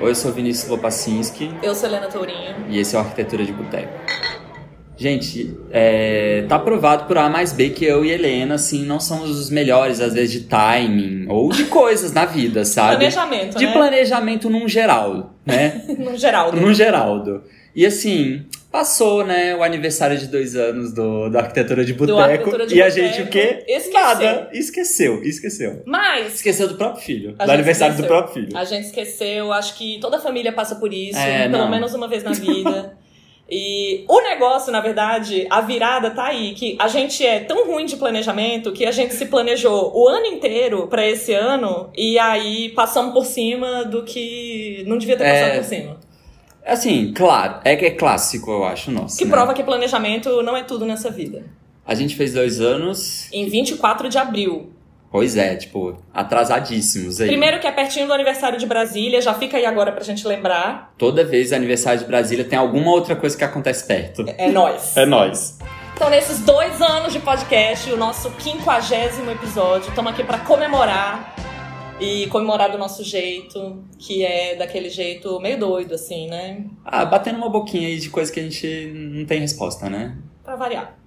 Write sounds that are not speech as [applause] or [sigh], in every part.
Oi, eu sou Vinícius Lopacinski Eu sou Helena Tourinho. e esse é o Arquitetura de Boteco. Gente, é, tá provado por A mais B que eu e Helena, assim, não somos os melhores, às vezes, de timing ou de coisas na vida, [laughs] sabe? Planejamento, De né? planejamento num geral, né? [laughs] No geral. num Geraldo. E assim, passou, né, o aniversário de dois anos do, da Arquitetura de Boteco. Arquitetura de e a Boteco. gente o quê? Esqueceu. Nada. Esqueceu, esqueceu. Mas Esqueceu do próprio filho. A do gente aniversário do esqueceu. próprio filho. a gente esqueceu, acho que toda família passa por isso, É, pelo não. menos uma vez na vida. [laughs] E o negócio, na verdade, a virada tá aí, que a gente é tão ruim de planejamento que a gente se planejou o ano inteiro pra esse ano e aí passamos por cima do que não devia ter É. passado por cima. Assim, claro, é que é clássico, eu acho, nosso. Que né? prova que planejamento não é tudo nessa vida. A gente fez dois anos. Em 24 de abril. Pois é, tipo, atrasadíssimos aí. Primeiro que é pertinho do aniversário de Brasília, já fica aí agora pra gente lembrar. Toda vez aniversário de Brasília tem alguma outra coisa que acontece perto. É nós. É nós. Então, nesses dois anos de podcast, o nosso quinquagésimo episódio, estamos aqui pra comemorar. E comemorar do nosso jeito, que é daquele jeito meio doido, assim, né? Ah, batendo uma boquinha aí de coisa que a gente não tem resposta, né? Pra variar.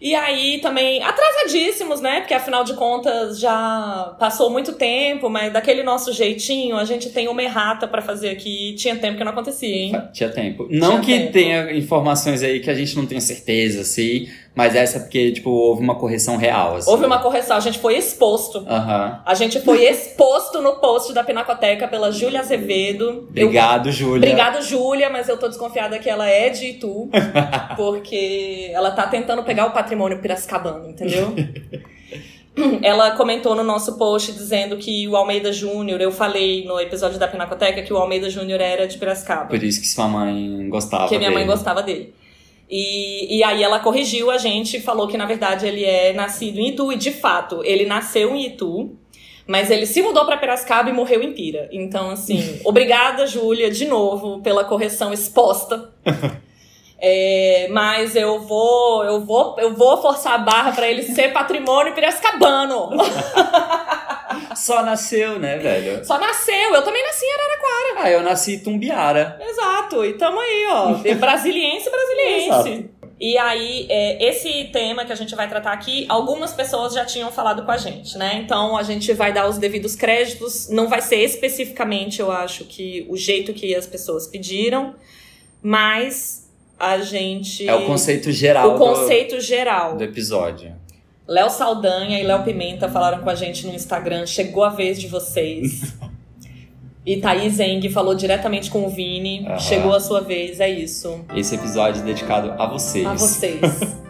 E aí também, atrasadíssimos, né? Porque afinal de contas já passou muito tempo, mas daquele nosso jeitinho, a gente tem uma errata pra fazer aqui. Tinha tempo que não acontecia, hein? Tinha tempo. Não Tinha que tempo. tenha informações aí que a gente não tenha certeza, assim, mas essa é porque, tipo, houve uma correção real, assim. Houve uma correção, a gente foi exposto. Aham. A gente foi exposto no post da Pinacoteca pela Júlia Azevedo. Eu- Obrigado, Júlia. Obrigado, Júlia, mas eu tô desconfiada que ela é de Itu, [laughs] porque ela tá tentando pegar o patrimônio piracicabano, entendeu? [clears throat] Ela comentou no nosso post dizendo que o Almeida Júnior, eu falei no episódio da Pinacoteca que o Almeida Júnior era de Piracicaba. Por isso que sua mãe gostava Porque minha mãe dele. gostava dele. E, e aí ela corrigiu a gente e falou que, na verdade, ele é nascido em Itu. E, de fato, ele nasceu em Itu. Mas ele se mudou pra Piracicaba e morreu em Pira. Então, assim, [laughs] obrigada, Júlia, de novo, pela correção exposta. [laughs] É, mas eu vou, eu vou, eu vou forçar a barra pra ele ser patrimônio piracicabano. [laughs] [laughs] Só nasceu, né, velho? Só nasceu, eu também nasci em Araraquara. Ah, eu nasci em Tumbiara. Exato, e tamo aí, ó. [laughs] Brasiliense, brasiliense. Exato. E aí, é, esse tema que a gente vai tratar aqui, algumas pessoas já tinham falado com a gente, né? Então a gente vai dar os devidos créditos. Não vai ser especificamente, eu acho, que o jeito que as pessoas pediram, mas a gente. É o conceito geral o conceito geral. do, do episódio. Léo Saldanha e Léo Pimenta falaram com a gente no Instagram. Chegou a vez de vocês. [laughs] E Thaís Eng falou diretamente com o Vini. Aham. Chegou a sua vez, é isso. Esse episódio é dedicado a vocês. A vocês. [laughs]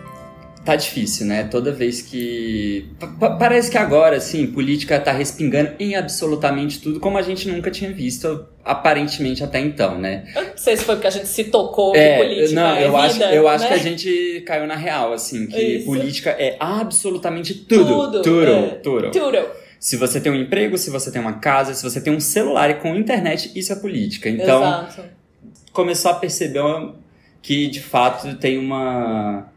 Tá difícil, né? Toda vez que. pa- parece que agora, assim, política tá respingando em absolutamente tudo, como a gente nunca tinha visto, aparentemente até então, né? Eu não sei se foi porque a gente se tocou que política não, é eu acho, vida, eu acho né? que a gente caiu na real, assim, que Isso. política é absolutamente tudo. Tudo, Tudo. é. tudo. Tudo. Se você tem um emprego, se você tem uma casa, se você tem um celular e com internet, isso é política. Então, Exato. começou a perceber que de fato tem uma um-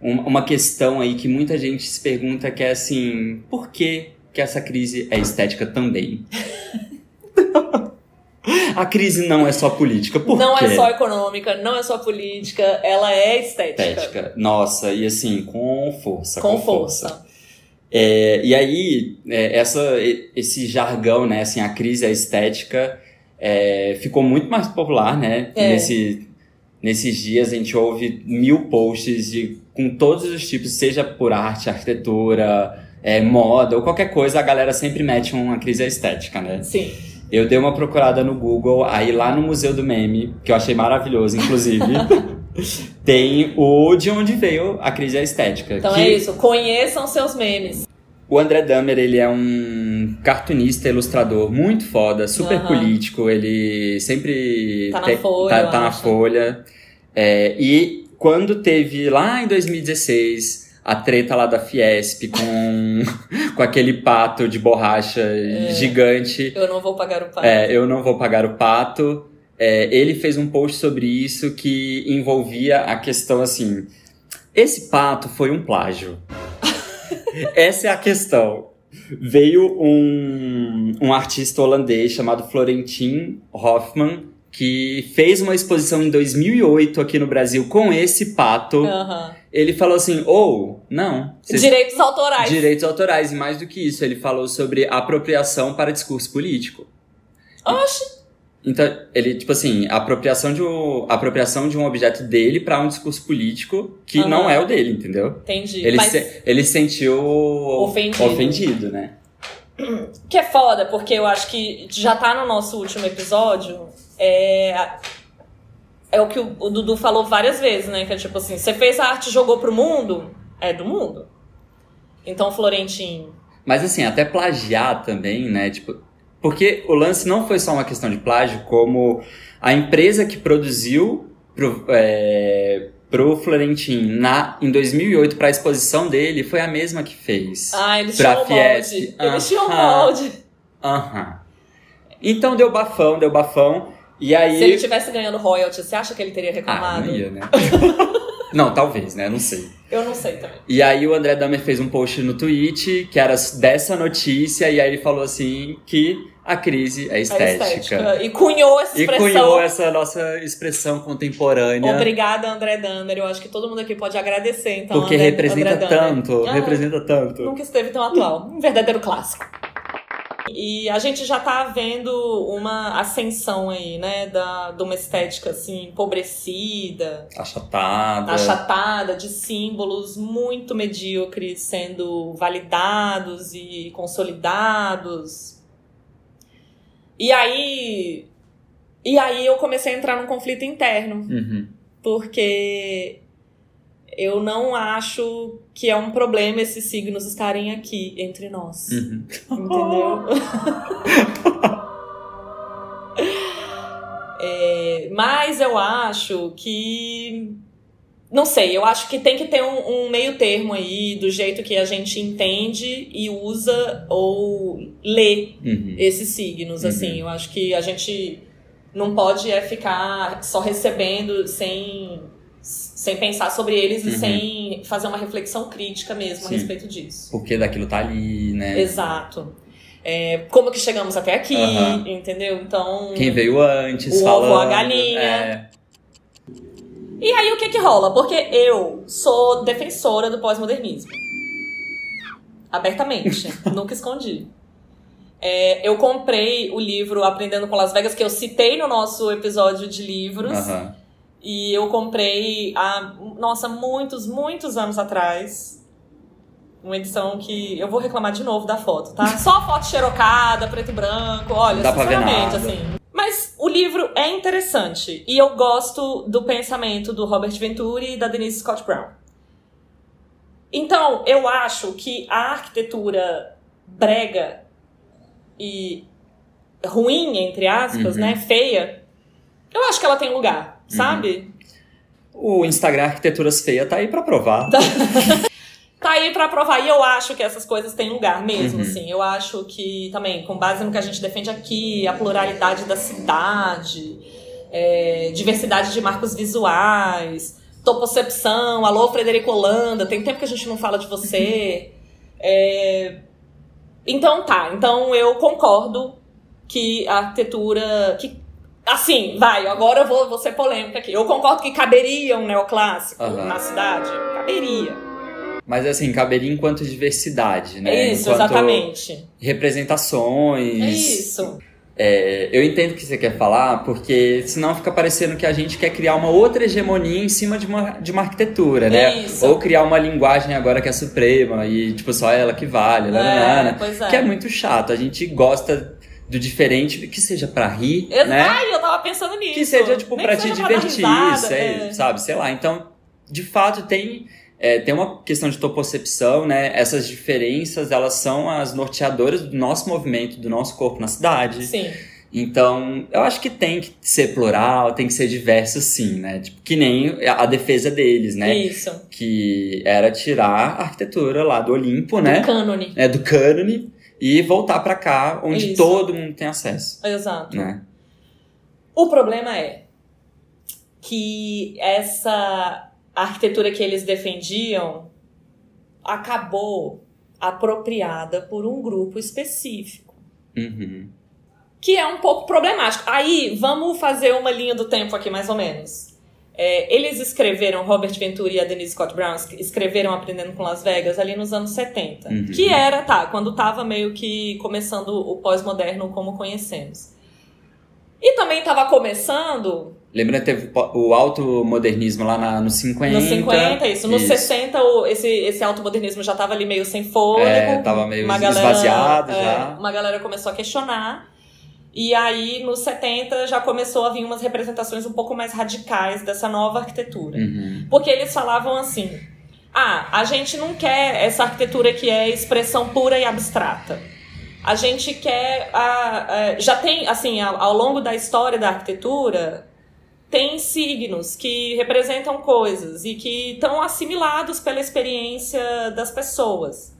uma questão aí que muita gente se pergunta que é assim, por que que essa crise é estética também? [laughs] a crise não é só política, por não quê? é só econômica, não é só política, ela é estética. estética. Nossa, e assim, com força, Com força. É, e aí, é, essa, esse jargão, né, assim, a crise é estética, é, ficou muito mais popular, né? É. Nesse, nesses dias a gente ouve mil posts de, com todos os tipos, seja por arte, arquitetura, é, moda ou qualquer coisa, a galera sempre mete uma crise estética, né? Sim. Eu dei uma procurada no Google, aí lá no Museu do Meme, que eu achei maravilhoso, inclusive, [laughs] tem o de onde veio a crise estética. Então que é isso. Conheçam seus memes. O André Dahmer, ele é um cartunista, ilustrador muito foda, super Aham. político, ele sempre Tá na tem- Folha, tá, tá na. Folha. É, e quando teve lá em 2016 a treta lá da Fiesp com, [laughs] com aquele pato de borracha gigante, Eu não vou pagar o pato. é, eu não vou pagar o pato. É, ele fez um post sobre isso que envolvia a questão assim: esse pato foi um plágio. [laughs] Essa é a questão. Veio um, um artista holandês chamado Florentin Hoffman, que fez uma exposição em 2008 aqui no Brasil com esse pato. Aham. Ele falou assim, ou, não. vocês- Direitos autorais. Direitos autorais, e mais do que isso, ele falou sobre apropriação para discurso político. Oxe, Então, ele, tipo assim, apropriação de um, apropriação de um objeto dele para um discurso político que Aham. não é o dele, entendeu? entendi. Ele, Mas se, ele se sentiu Ofendido. ofendido, né? que é foda, porque eu acho que já tá no nosso último episódio. É, é o que o, o Dudu falou várias vezes, né? Que é tipo assim, você fez a arte e jogou pro mundo, é do mundo. Então, Florentin. Mas assim, até plagiar também, né? Tipo, porque o lance não foi só uma questão de plágio, como a empresa que produziu pro, é, pro Florentin na, em 2008 para a exposição dele foi a mesma que fez. Ah, eles Pra tinham Fiesp. molde. Eles tinham molde. Aham. Então deu bafão, deu bafão. E aí. Se ele tivesse ganhando royalty, você acha que ele teria Ah, reclamado? não ia, né? [laughs] não, talvez, né? Não sei. Eu não sei também. E aí o André Dahmer fez um post no Twitch que era dessa notícia, e aí ele falou assim que a crise é A estética. estética. E cunhou essa E expressão. cunhou essa nossa expressão contemporânea. Obrigada, André Damer. Eu acho que todo mundo aqui pode agradecer, então. porque André, representa André tanto, Ah, representa tanto. Nunca esteve tão atual. Um verdadeiro clássico. E a gente já tá vendo uma ascensão aí, né? Da, de uma estética assim, empobrecida, Achatada. achatada, de símbolos muito medíocres sendo validados e consolidados. E aí. E aí eu comecei a entrar num conflito interno Uhum. porque eu não acho que é um problema esses signos estarem aqui entre nós. Uhum. Entendeu? [laughs] É, mas eu acho que. Não sei, eu acho que tem que ter um, um meio termo aí do jeito que a gente entende e usa ou lê Uhum. esses signos, Uhum. assim. Eu acho que a gente não pode é ficar só recebendo sem, sem pensar sobre eles e Uhum. sem fazer uma reflexão crítica mesmo Sim. a respeito disso. Porque daquilo tá ali, né? Exato. É, como que chegamos até aqui, Aham. entendeu? Então. Quem veio antes, O falando. ovo, a galinha. É. E aí o que que rola? Porque eu sou defensora do pós-modernismo. Abertamente. [laughs] Nunca escondi. É, eu comprei o livro Aprendendo com Las Vegas, que eu citei no nosso episódio de livros. Aham. E eu comprei há, nossa, muitos, muitos anos atrás. Uma edição que. Eu vou reclamar de novo da foto, tá? [laughs] Só foto xerocada, preto e branco. Olha, dá pra ver sinceramente, assim. Mas o livro é interessante. E eu gosto do pensamento do Robert Venturi e da Denise Scott Brown. Então, eu acho que a arquitetura brega e ruim, entre aspas, Uhum. né? Feia, eu acho que ela tem lugar, sabe? O Instagram Arquiteturas Feia tá aí pra provar. [laughs] Tá aí pra provar. E eu acho que essas coisas têm lugar mesmo, Uhum. assim. Eu acho que também, com base no que a gente defende aqui, a pluralidade da cidade, é, diversidade de marcos visuais, topocepção, alô Frederico Holanda, tem tempo que a gente não fala de você. É, Então tá, então eu concordo que a arquitetura. Que, assim, vai, agora eu vou, vou ser polêmica aqui. Eu concordo que caberia um neoclássico Aham. na cidade. Caberia. Mas assim, caberia enquanto diversidade, né? Isso, enquanto exatamente. Representações. É isso. É, eu entendo o que você quer falar, porque senão fica parecendo que a gente quer criar uma outra hegemonia em cima de uma, de uma arquitetura, né? Isso. Ou criar uma linguagem agora que é suprema e, tipo, só ela que vale, É, nananana. pois é. Que é muito chato. A gente gosta do diferente, que seja pra rir, né? Ai, eu tava pensando nisso. Que seja, tipo, Nem pra te divertir, risada, sei, é. sabe? Sei lá. Então, de fato, tem, é, tem uma questão de topocepção, né? Essas diferenças, elas são as norteadoras do nosso movimento, do nosso corpo na cidade. Sim. Então, eu acho que tem que ser plural, tem que ser diverso, sim, né? Tipo, que nem a defesa deles, né? Isso. Que era tirar a arquitetura lá do Olimpo, né? Do cânone. É, do cânone e voltar pra cá, onde Isso. todo mundo tem acesso, Exato. né? O problema é que essa arquitetura que eles defendiam acabou apropriada por um grupo específico. Uhum. Que é um pouco problemático. Aí, vamos fazer uma linha do tempo aqui, mais ou menos. É, eles escreveram, Robert Ventura e a Denise Scott Brown, escreveram Aprendendo com Las Vegas ali nos anos 70. Uhum. Que era, tá, quando tava meio que começando o pós-moderno como conhecemos. E também tava começando Lembrando que teve o automodernismo lá na, nos 50. Nos 50, isso. Nos Isso. 60, o- esse, esse automodernismo já tava ali meio sem fôlego. É, tava meio uma galera, esvaziado é, já. Uma galera começou a questionar. E aí, nos 70, já começou a vir umas representações um pouco mais radicais dessa nova arquitetura. Uhum. Porque eles falavam assim: ah, a gente não quer essa arquitetura que é expressão pura e abstrata. A gente quer. ah, ah, já tem, assim, ao, ao longo da história da arquitetura, tem signos que representam coisas e que estão assimilados pela experiência das pessoas.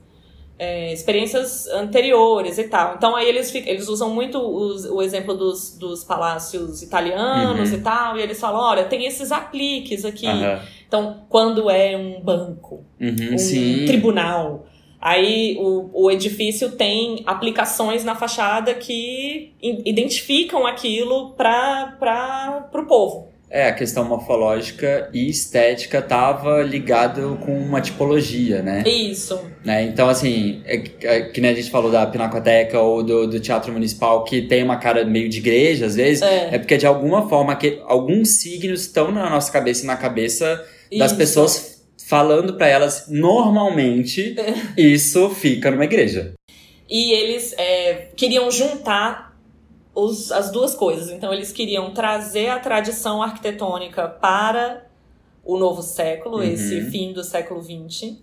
É, experiências anteriores e tal. Então aí eles, ficam- eles usam muito os- o exemplo dos, dos palácios italianos Uhum. e tal, e eles falam, olha, tem esses apliques aqui. Aham. Então, quando é um banco, Uhum, um sim. tribunal, aí o, o edifício tem aplicações na fachada que identificam aquilo para o povo. É, a questão morfológica e estética tava ligado com uma tipologia, né? Isso. né? Então, assim, é, é, que nem a gente falou da Pinacoteca ou do, do Teatro Municipal, que tem uma cara meio de igreja, às vezes, É. é porque de alguma forma que alguns signos estão na nossa cabeça e na cabeça das Isso. pessoas falando pra elas, normalmente, isso fica numa igreja. E eles é, queriam juntar os- as duas coisas. Então, eles queriam trazer a tradição arquitetônica para o novo século, Uhum. esse fim do século XX.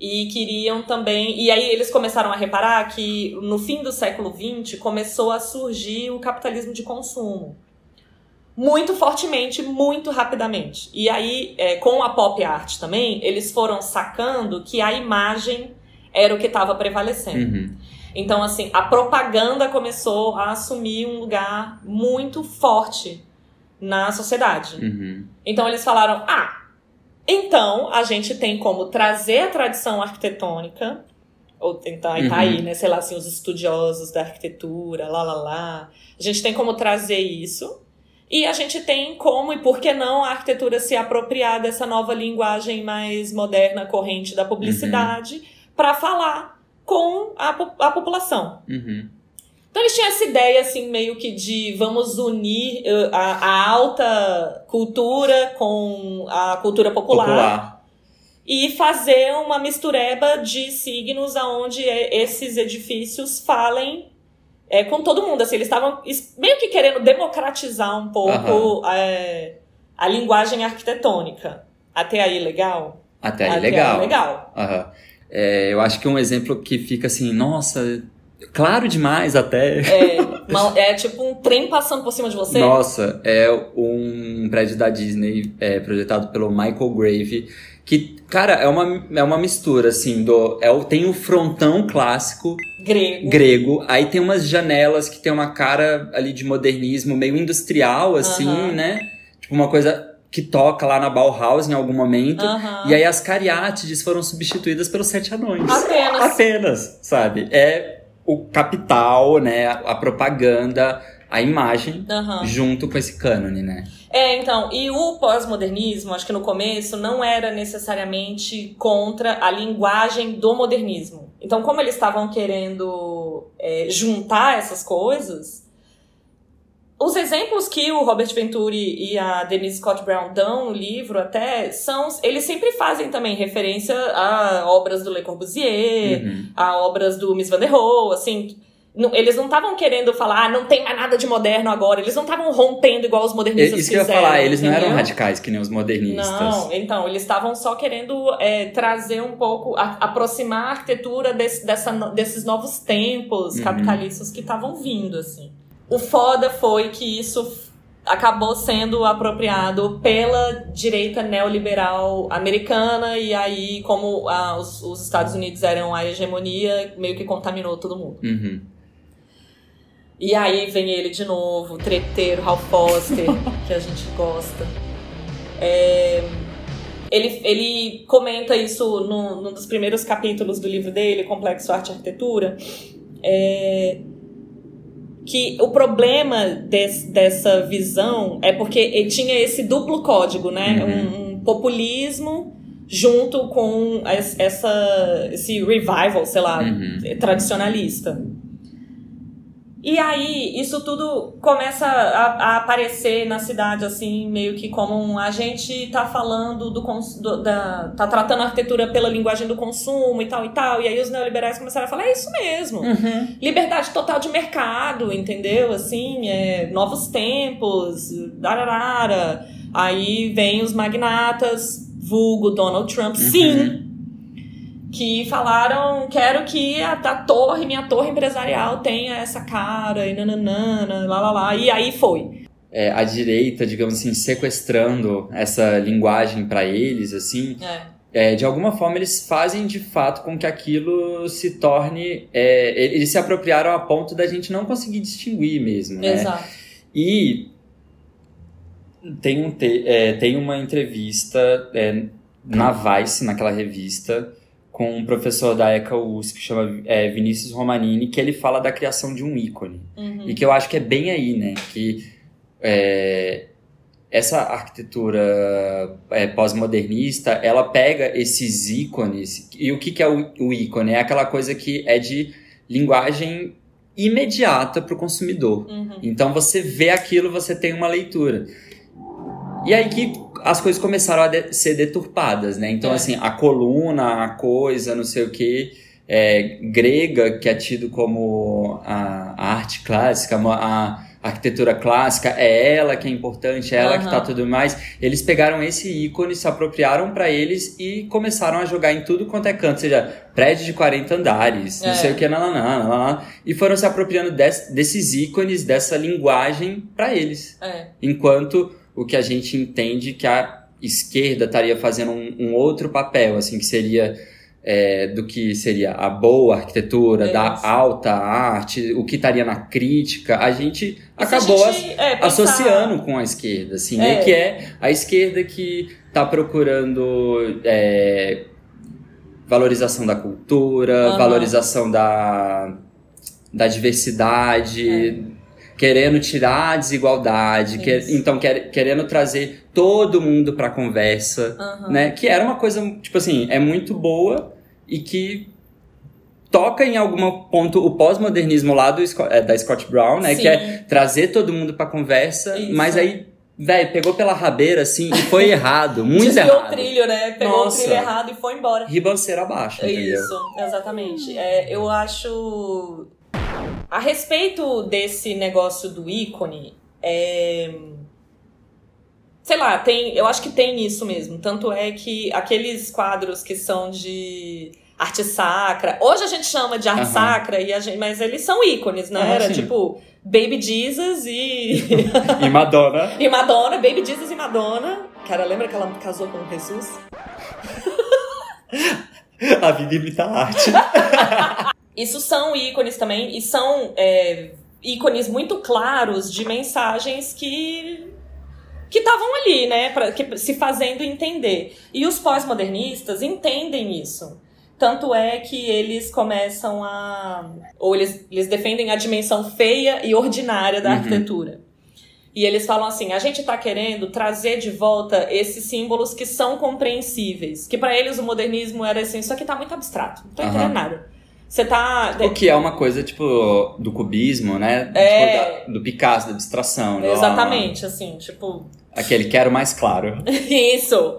E queriam também. E aí eles começaram a reparar que no fim do século XX começou a surgir o capitalismo de consumo. Muito fortemente, muito rapidamente. E aí, é, com a pop art também, eles foram sacando que a imagem era o que estava prevalecendo. Uhum. Então, assim, a propaganda começou a assumir um lugar muito forte na sociedade. Uhum. Então, eles falaram: ah, então a gente tem como trazer a tradição arquitetônica, ou tentar, e tá Uhum. aí, né, sei lá, assim, os estudiosos da arquitetura, lá, lá, lá. A gente tem como trazer isso. E a gente tem como, e por que não, a arquitetura se apropriar dessa nova linguagem mais moderna, corrente da publicidade, para falar com a, a população. Uhum. Então eles tinham essa ideia, assim, meio que de vamos unir eh, a, a alta cultura com a cultura popular, Popular. e fazer uma mistureba de signos aonde eh, esses edifícios falem eh, com todo mundo. Assim, eles estavam es- meio que querendo democratizar um pouco eh, a linguagem arquitetônica. Até aí, legal? Até aí, Até legal. legal. Aham. É, eu acho que um exemplo que fica assim, nossa, claro demais até. É, [laughs] uma- é tipo um trem passando por cima de você. Nossa, é um prédio da Disney é, projetado pelo Michael Grave. Que, cara, é uma, é uma mistura, assim, do. É, tem o frontão clássico Grego. grego, aí tem umas janelas que tem uma cara ali de modernismo meio industrial, assim, né? Tipo, uma coisa que toca lá na Bauhaus em algum momento. Aham. E aí as cariátides foram substituídas pelos sete anões. Apenas. Apenas, sabe? É o capital, né? A propaganda, a imagem, Aham. junto com esse cânone, né? É, então, e o pós-modernismo, acho que no começo, não era necessariamente contra a linguagem do modernismo. Então, como eles estavam querendo é, juntar essas coisas, os exemplos que o Robert Venturi e a Denise Scott Brown dão no livro até são. Eles sempre fazem também referência a obras do Le Corbusier, Uhum. a obras do Miss Van der Rohe, assim. não- eles não estavam querendo falar, ah, não tem mais nada de moderno agora. Eles não estavam rompendo igual os modernistas Isso que eu ia fizeram, falar, eles não eram entendeu? radicais que nem os modernistas. Não, então, eles estavam só querendo é, trazer um pouco, a- aproximar a arquitetura desse- dessa desses novos tempos Uhum. capitalistas que estavam vindo, assim. O foda foi que isso acabou sendo apropriado pela direita neoliberal americana e aí, como ah, os, os Estados Unidos eram a hegemonia, meio que contaminou todo mundo. Uhum. E aí vem ele de novo, o treteiro, Hal Foster, [laughs] que a gente gosta. É, Ele, ele comenta isso num dos primeiros capítulos do livro dele, Complexo Arte e Arquitetura. É, que o problema des, dessa visão é porque tinha esse duplo código, né? Uhum. Um, um, populismo junto com essa, esse revival, sei lá, uhum. tradicionalista. E aí, isso tudo começa a, a, aparecer na cidade, assim, meio que como um, a gente tá falando do, do, da. tá tratando a arquitetura pela linguagem do consumo e tal e tal. E aí os neoliberais começaram a falar, é isso mesmo. Uhum. Liberdade total de mercado, entendeu? Assim, é, novos tempos, dararara. Aí vem os magnatas, vulgo Donald Trump, uhum. sim que falaram quero que a, a, torre, minha torre empresarial tenha essa cara e nananana, lá lá lá. E aí foi. É, a direita, digamos assim, sequestrando essa linguagem para eles, assim. É. É, de alguma forma eles fazem de fato com que aquilo se torne. É, eles se apropriaram a ponto da gente não conseguir distinguir mesmo. Né? Exato. E tem, um te, é, tem uma entrevista é, na Vice, naquela revista, com um professor da ECA USP que chama é, Vinícius Romanini, que ele fala da criação de um ícone. Uhum. E que eu acho que é bem aí, né? Que é, essa arquitetura é, pós-modernista, ela pega esses ícones. E o que, que é o, o ícone? É aquela coisa que é de linguagem imediata para o consumidor. Uhum. Então você vê aquilo, você tem uma leitura. E aí que as coisas começaram a de ser deturpadas, né? Então, é. assim, a coluna, a coisa, não sei o quê, é, grega, que é tido como a, a arte clássica, a, a arquitetura clássica, é ela que é importante, é ela uhum. que tá tudo mais. Eles pegaram esse ícone, se apropriaram para eles e começaram a jogar em tudo quanto é canto, seja prédio de 40 andares, é. não sei o que, lá, e foram se apropriando des, desses ícones, dessa linguagem para eles. É. Enquanto o que a gente entende que a esquerda estaria fazendo um, um outro papel, assim, que seria é, do que seria a boa arquitetura, é da alta arte, o que estaria na crítica, a gente Mas acabou a gente, é, associando com a esquerda, assim, né? Que é a esquerda que está procurando é, valorização da cultura, uhum. valorização da, da diversidade é querendo tirar a desigualdade, que, então quer, querendo trazer todo mundo para a conversa, uhum. né? Que era uma coisa, tipo assim, é muito boa e que toca em algum ponto o pós-modernismo lá do, é, da Scott Brown, né? Sim. Que é trazer todo mundo pra conversa, Isso. mas aí, velho, pegou pela rabeira, assim, e foi [laughs] errado, muito Desviou errado. o trilho, né? Pegou Nossa. o trilho errado e foi embora. Ribanceira abaixo, entendeu? Isso, exatamente. É, eu acho a respeito desse negócio do ícone, é... sei lá, tem, eu acho que tem isso mesmo. Tanto é que aqueles quadros que são de arte sacra, hoje a gente chama de arte uhum. sacra, e gente, mas eles são ícones, né? Ah, Era sim. tipo Baby Jesus e. [laughs] e Madonna. e Madonna, Baby Jesus e Madonna. Cara, lembra que ela casou com Jesus? [laughs] a vida imita a arte. [laughs] Isso são ícones também, e são é, ícones muito claros de mensagens que que estavam ali, né, pra, que, se fazendo entender. E os pós-modernistas entendem isso. Tanto é que eles começam a. Ou eles, eles defendem a dimensão feia e ordinária da uhum. arquitetura. E eles falam assim: a gente está querendo trazer de volta esses símbolos que são compreensíveis. Que para eles o modernismo era assim: isso aqui tá muito abstrato, não tô entendendo uhum. nada. Você tá. O que é uma coisa, tipo, do cubismo, né? É... Tipo, da, do Picasso, da abstração. Exatamente, assim, tipo. Aquele quero mais claro. [laughs] Isso!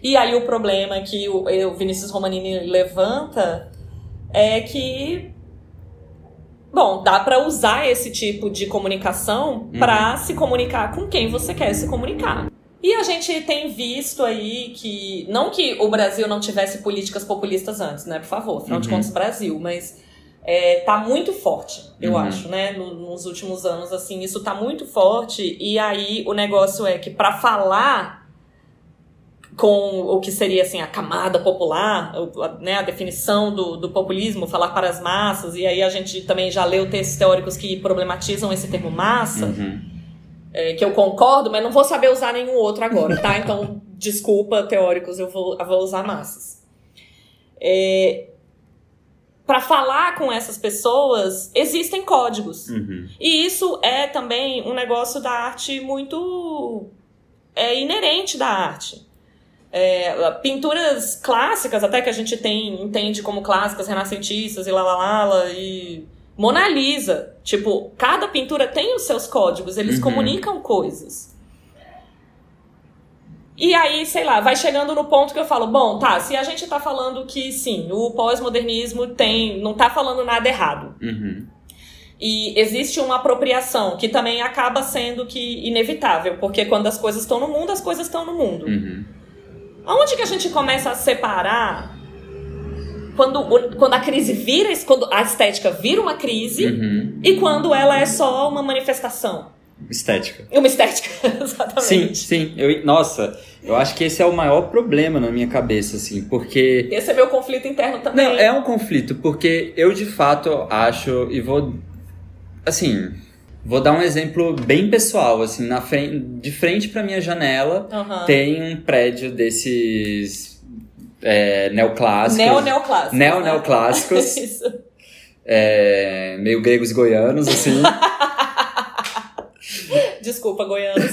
e aí o problema que o, o Vinícius Romanini levanta é que. Bom, dá para usar esse tipo de comunicação uhum. para se comunicar com quem você quer se comunicar. E a gente tem visto aí que. Não que o Brasil não tivesse políticas populistas antes, né? Por favor, afinal uhum. de contas, Brasil, mas. É, tá muito forte, eu uhum. acho, né? nos últimos anos, assim, isso tá muito forte. E aí o negócio é que para falar com o que seria assim a camada popular, né, a definição do, do populismo, falar para as massas, e aí a gente também já leu textos teóricos que problematizam esse termo massa. Uhum é, que eu concordo, mas não vou saber usar nenhum outro agora, tá? Então, [laughs] desculpa, teóricos, eu vou, eu vou usar massas. É, para falar com essas pessoas, existem códigos. Uhum. E isso é também um negócio da arte muito é, inerente da arte. É, pinturas clássicas, até que a gente tem, entende como clássicas, renascentistas e lá, lá, lá, lá e Mona Lisa. Tipo, cada pintura tem os seus códigos, eles Uhum. comunicam coisas. E aí, sei lá, vai chegando no ponto que eu falo, bom, tá, se a gente tá falando que sim, o pós-modernismo tem, não tá falando nada errado. Uhum. E existe uma apropriação que também acaba sendo que inevitável, porque quando as coisas estão no mundo, as coisas estão no mundo. Uhum. Aonde que a gente começa a separar quando, quando a crise vira, quando a estética vira uma crise Uhum. e quando ela é só uma manifestação? Estética. Uma estética, [laughs] Sim, exatamente. sim. Eu, nossa, eu acho que esse é o maior problema na minha cabeça, assim, porque. Esse é meu conflito interno também. Não, é um conflito, porque eu de fato acho, e vou. Assim, vou dar um exemplo bem pessoal, assim, na frente, de frente pra minha janela Aham. tem um prédio desses é, neoclássicos. Neo-neoclássicos. Neo-neoclássicos. [laughs] né? Isso. é, meio gregos e goianos, assim. [laughs] Desculpa, goianos.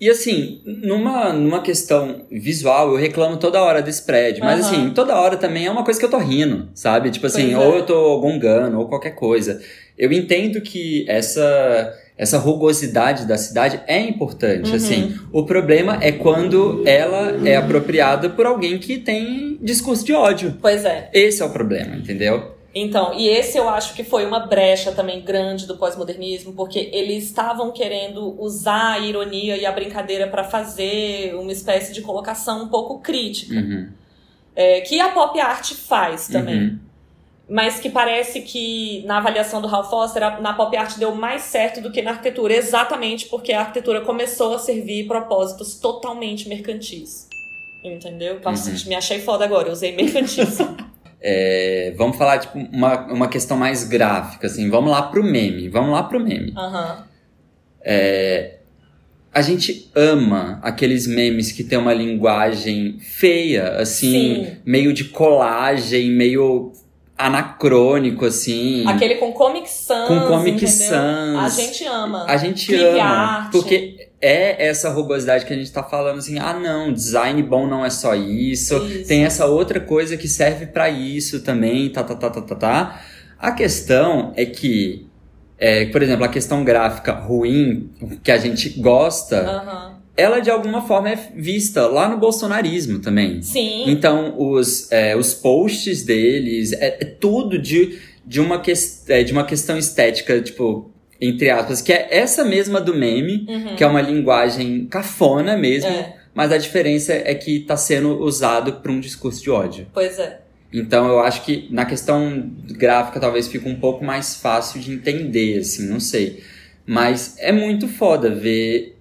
E assim, numa, numa questão visual, eu reclamo toda hora desse prédio. Mas Aham. assim, toda hora também é uma coisa que eu tô rindo, sabe? Tipo assim, é. ou eu tô gongando, ou qualquer coisa. Eu entendo que essa, essa rugosidade da cidade é importante, Uhum. assim. O problema é quando ela é apropriada por alguém que tem discurso de ódio. Pois é. Esse é o problema, entendeu? Então, e esse eu acho que foi uma brecha também grande do pós-modernismo, porque eles estavam querendo usar a ironia e a brincadeira para fazer uma espécie de colocação um pouco crítica, Uhum. é, que a pop art faz também. Uhum. Mas que parece que na avaliação do Hal Foster, na pop art deu mais certo do que na arquitetura, exatamente porque a arquitetura começou a servir propósitos totalmente mercantis. Entendeu? Uhum. me achei foda agora, eu usei mercantis. [laughs] É, vamos falar, tipo, uma, uma questão mais gráfica, assim. Vamos lá pro meme. Vamos lá pro meme. Aham. A gente ama aqueles memes que tem uma linguagem feia, assim, Sim. meio de colagem, meio anacrônico, assim. Aquele com Comic Sans. Com Comic entendeu? Sans. A gente ama. A gente Clip ama. art. Porque é essa rugosidade que a gente tá falando assim, ah não, design bom não é só isso, Isso. tem essa outra coisa que serve pra isso também, tá, tá, tá, tá, tá, tá. A questão é que, é, por exemplo, a questão gráfica ruim, que a gente gosta, Aham. Ela de alguma forma é vista lá no bolsonarismo também. Sim. Então, os, é, os posts deles, é, é tudo de, de, uma ques- é, de uma questão estética, tipo, entre aspas, que é essa mesma do meme, Uhum. que é uma linguagem cafona mesmo, É, mas a diferença é que está sendo usado para um discurso de ódio. pois é. Então, eu acho que na questão gráfica talvez fique um pouco mais fácil de entender, assim, não sei. Mas é muito foda ver,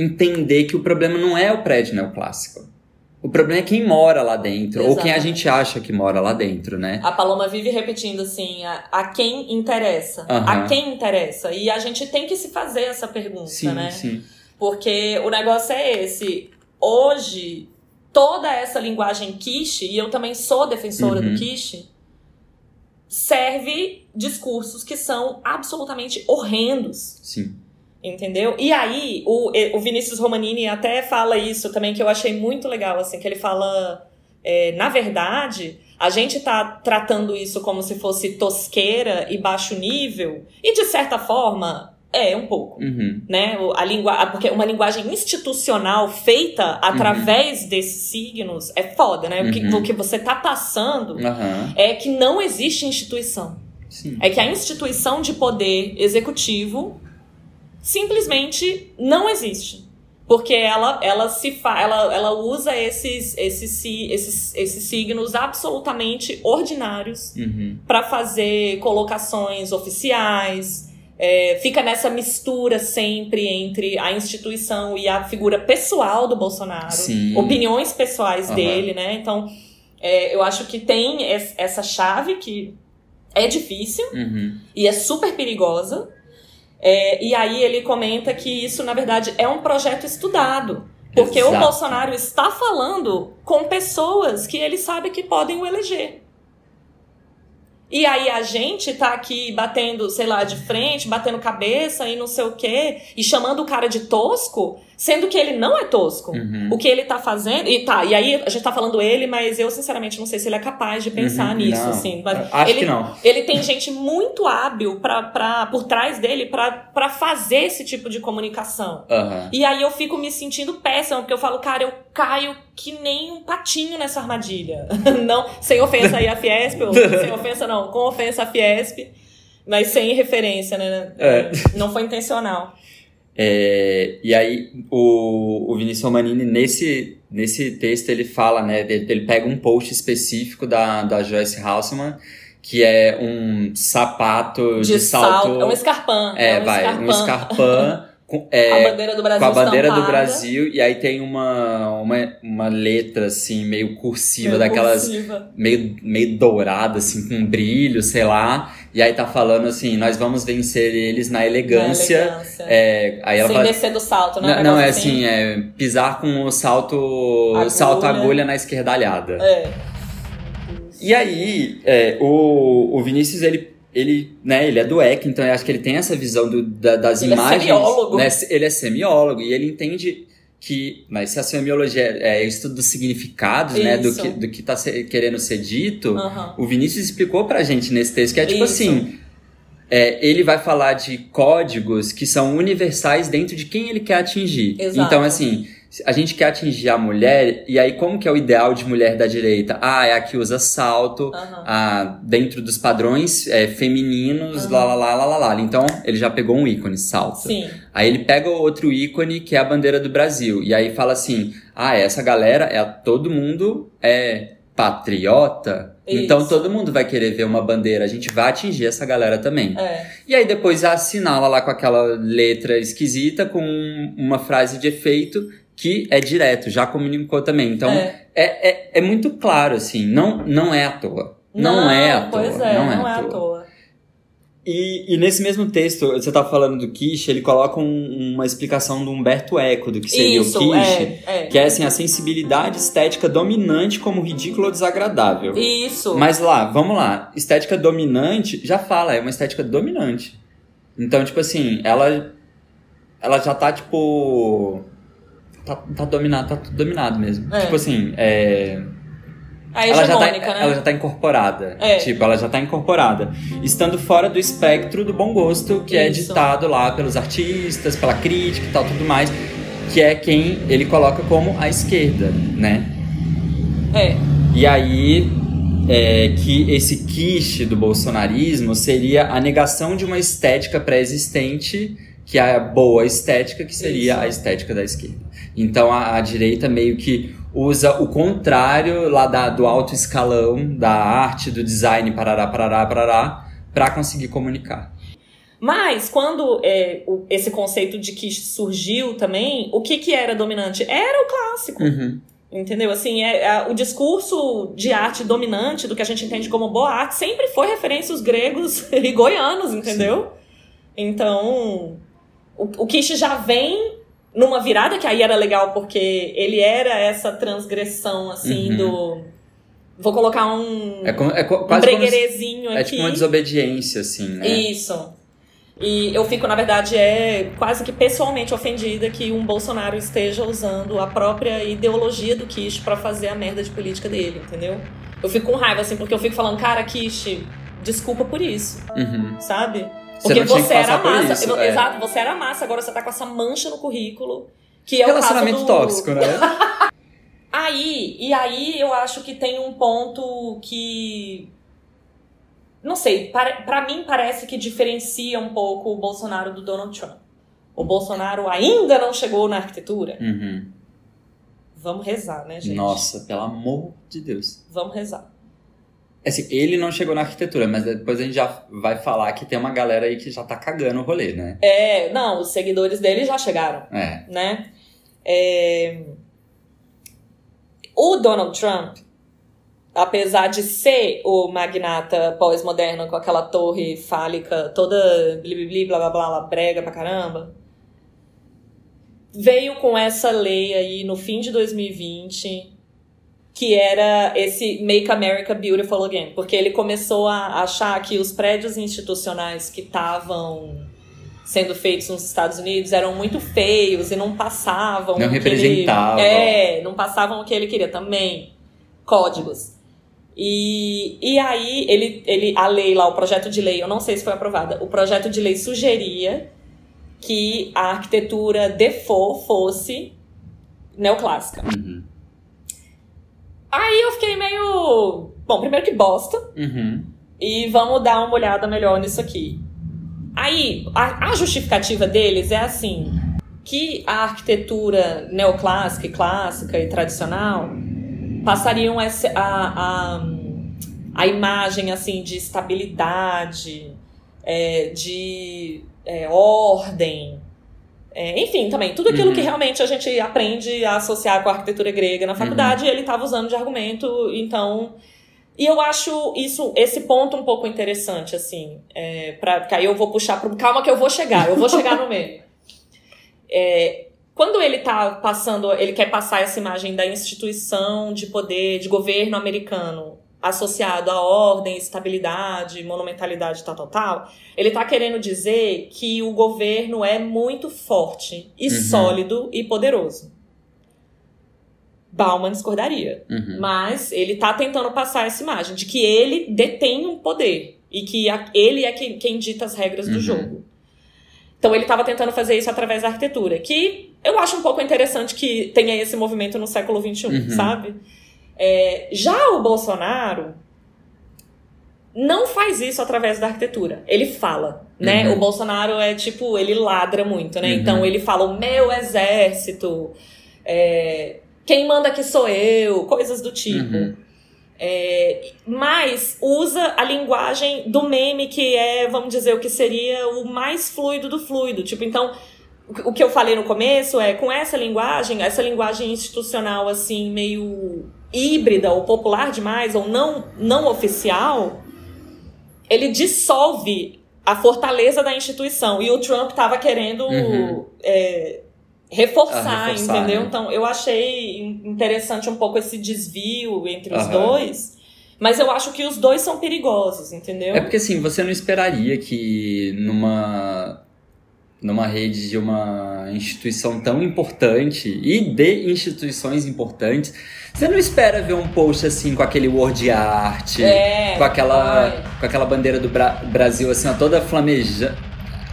entender que o problema não é o prédio neoclássico. O problema é quem mora lá dentro, ou quem a gente acha que mora lá dentro, né? A Paloma vive repetindo assim, a, a quem interessa. Aham. A quem interessa. E a gente tem que se fazer essa pergunta, Sim, né? sim. Porque o negócio é esse. Hoje, toda essa linguagem quiche, e eu também sou defensora Uhum. do quiche, serve discursos que são absolutamente horrendos. Sim. Entendeu? E aí, o, o Vinícius Romanini até fala isso também, que eu achei muito legal, assim, que ele fala, é, na verdade, a gente tá tratando isso como se fosse tosqueira e baixo nível, e de certa forma, é um pouco. Uhum. Né? A língua, porque uma linguagem institucional feita através desses signos é foda, né? O que, Uhum. o que você tá passando é que não existe instituição. Sim. É que a instituição de poder executivo simplesmente não existe. Porque ela, ela se fa ela, ela usa esses, esses, esses, esses signos absolutamente ordinários Uhum. para fazer colocações oficiais. é, fica nessa mistura sempre entre a instituição e a figura pessoal do Bolsonaro, Sim. opiniões pessoais Aham. dele, né? Então, é, eu acho que tem es- essa chave que é difícil Uhum. e é super perigosa. É, e aí ele comenta que isso, na verdade, é um projeto estudado. Porque o Exato. Bolsonaro está falando com pessoas que ele sabe que podem o eleger. E aí a gente tá aqui batendo, sei lá, de frente, batendo cabeça e não sei o quê, e chamando o cara de tosco, sendo que ele não é tosco. Uhum. O que ele tá fazendo. E tá, e aí a gente tá falando ele, mas eu sinceramente não sei se ele é capaz de pensar Uhum, nisso, não. assim. Mas Acho ele, que não. ele tem gente muito hábil pra, pra, por trás dele pra, pra fazer esse tipo de comunicação. Aham. E aí eu fico me sentindo péssima, porque eu falo, cara, eu caio que nem um patinho nessa armadilha. [laughs] não, sem ofensa aí à Fiesp, ou sem ofensa não, com ofensa à Fiesp, mas sem referência, né? É. Não foi intencional. É, e aí, o, o Vinícius Manini, nesse, nesse texto, ele fala, né? Ele, ele pega um post específico da, da Joyce Halseman, que é um sapato de, De, salto. salto. É um escarpão. É, um vai, escarpão. um escarpão [laughs] com, A é, bandeira do Brasil com a bandeira do estampada. Brasil, e aí tem uma, uma, uma letra, assim, meio cursiva, Meio daquelas cursiva. meio, meio dourada, assim, com brilho, sei lá. E aí tá falando assim, nós vamos vencer eles na elegância. Na elegância. É, aí ela Sem fala, descer do salto, né? não, não, é negócio assim, é pisar com o salto Agulha. salto agulha na esquerdalhada. É. E aí, é, o, o Vinícius, ele, ele, né, ele é do EC, então eu acho que ele tem essa visão do- da- das Ele é imagens. semiólogo. né, ele é semiólogo e ele entende que, mas se a semiologia é, é estudo dos significados, né, do Isso. que, do que tá querendo ser dito, Aham. o Vinícius explicou pra gente nesse texto que é tipo Isso. assim. é, ele vai falar de códigos que são universais dentro de quem ele quer atingir. Exato. Então, assim, a gente quer atingir a mulher, e aí como que é o ideal de mulher da direita? Ah, é a que usa salto, Aham. ah, dentro dos padrões é, femininos, Aham. lá, lá, lá, lá, lá, lá. Então, ele já pegou um ícone, salto. Sim. Aí ele pega outro ícone que é a bandeira do Brasil. E aí fala assim: ah, essa galera é todo mundo é patriota. Então Isso. todo mundo vai querer ver uma bandeira. A gente vai atingir essa galera também. É. E aí depois assinala lá com aquela letra esquisita com uma frase de efeito que é direto, já comunicou também. Então é. é, é, é muito claro, assim, não, não é à toa. Não, é à toa. Pois é, não, é, à toa. E, e nesse mesmo texto, você tá falando do quiche, ele coloca um- uma explicação do Humberto Eco do que seria Isso, o quiche. é, é. Que é assim, a sensibilidade estética dominante como ridículo ou desagradável. Isso. Mas lá, vamos lá. Estética dominante, já fala, é uma estética dominante. Então, tipo assim, ela. Ela já tá, tipo. Tá, tá dominado, tá tudo dominado mesmo. É. Tipo assim, é. a Ela já, tá, hegemônica, né? ela já tá incorporada. É. Tipo, ela já tá incorporada. Estando fora do espectro do bom gosto, que é Isso. ditado lá pelos artistas, pela crítica e tal, tudo mais. Que é quem ele coloca como a esquerda, né? É. E aí, é, que esse quiche do bolsonarismo seria a negação de uma estética pré-existente, que é a boa estética, que seria Isso. a estética da esquerda. Então a, a direita meio que usa o contrário lá da, do alto escalão, da arte, do design, parará, parará, parará, pra conseguir comunicar. Mas quando é, o- esse conceito de que surgiu também, o que que era dominante? Era o clássico. Uhum. Entendeu? Assim, é, é- o discurso de arte dominante, do que a gente entende como boa arte, sempre foi referência aos gregos [laughs] e goianos, entendeu? Então, o, o Kish já vem numa virada que aí era legal, porque ele era essa transgressão, assim, Uhum. do. Vou colocar um, É, como- é um quase como se, breguerezinho é aqui. tipo uma desobediência, assim, né? Isso. E eu fico, na verdade, é quase que pessoalmente ofendida que um Bolsonaro esteja usando a própria ideologia do Kish pra fazer a merda de política dele, entendeu? Eu fico com raiva, assim, porque eu fico falando, cara, Kish, desculpa por isso, Uhum. sabe? Porque você era massa. isso, eu- é. Exato, você era massa, agora você tá com essa mancha no currículo. Que é o Relacionamento caso do... tóxico, né? [laughs] Aí, e aí eu acho que tem um ponto que. Não sei, para, pra mim parece que diferencia um pouco o Bolsonaro do Donald Trump. O Bolsonaro ainda não chegou na arquitetura. Uhum. Vamos rezar, né, gente? Nossa, pelo amor de Deus. Vamos rezar. Assim, ele não chegou na arquitetura, mas depois a gente já vai falar que tem uma galera aí que já tá cagando o rolê, né? É, não, os seguidores dele já chegaram. É. né? É, O Donald Trump, apesar de ser o magnata pós-moderno com aquela torre fálica toda bli, bli, bli, blá blá blá, blá brega pra caramba, veio com essa lei aí no fim de 2020, que era esse Make America Beautiful Again, porque ele começou a achar que os prédios institucionais que estavam sendo feitos nos Estados Unidos eram muito feios e não passavam não representavam. é, não passavam o que ele queria também. Códigos. E, e aí, ele, ele, a lei lá, o projeto de lei, eu não sei se foi aprovada, o projeto de lei sugeria que a arquitetura default fosse neoclássica. Uhum. Aí eu fiquei meio. Bom, primeiro que bosta. Uhum. E vamos dar uma olhada melhor nisso aqui. Aí, a, a justificativa deles é assim: que a arquitetura neoclássica e clássica e tradicional passariam essa, a, a, a imagem assim de estabilidade, é, de é, ordem, é, enfim, também, tudo aquilo Uhum. que realmente a gente aprende a associar com a arquitetura grega na faculdade, ele estava usando de argumento, então. E eu acho isso, esse ponto um pouco interessante, assim, é, pra, porque aí eu vou puxar pro. Calma que eu vou chegar, eu vou chegar no [laughs] meio. É, quando ele tá passando, ele quer passar essa imagem da instituição de poder, de governo americano associado à ordem, estabilidade, monumentalidade, tal, tal, tal, ele tá querendo dizer que o governo é muito forte e Uhum. sólido e poderoso. Bauman discordaria. Uhum. Mas ele tá tentando passar essa imagem de que ele detém um poder e que a- ele é quem, quem dita as regras do Uhum. jogo. Então ele estava tentando fazer isso através da arquitetura, que eu acho um pouco interessante que tenha esse movimento no século XXI, Uhum. sabe? É, já o Bolsonaro não faz isso através da arquitetura. Ele fala, né? Uhum. O Bolsonaro é tipo, ele ladra muito, né? Uhum. Então ele fala o meu exército, é, quem manda aqui sou eu, coisas do tipo. Uhum. É, mas usa a linguagem do meme, que é, vamos dizer, o que seria o mais fluido do fluido. Tipo, então, o que eu falei no começo é, com essa linguagem, essa linguagem institucional, assim, meio híbrida ou popular demais, ou não, não oficial, ele dissolve a fortaleza da instituição. E o Trump tava querendo Uhum. é, reforçar, Ah, reforçar, entendeu? né? Então, eu achei interessante um pouco esse desvio entre os dois. Mas eu acho que os dois são perigosos, entendeu? É porque assim, você não esperaria que numa numa rede de uma instituição tão importante e de instituições importantes, você não espera ver um post assim com aquele word art, É, com aquela com aquela bandeira do Bra- Brasil assim, ó, toda flamejando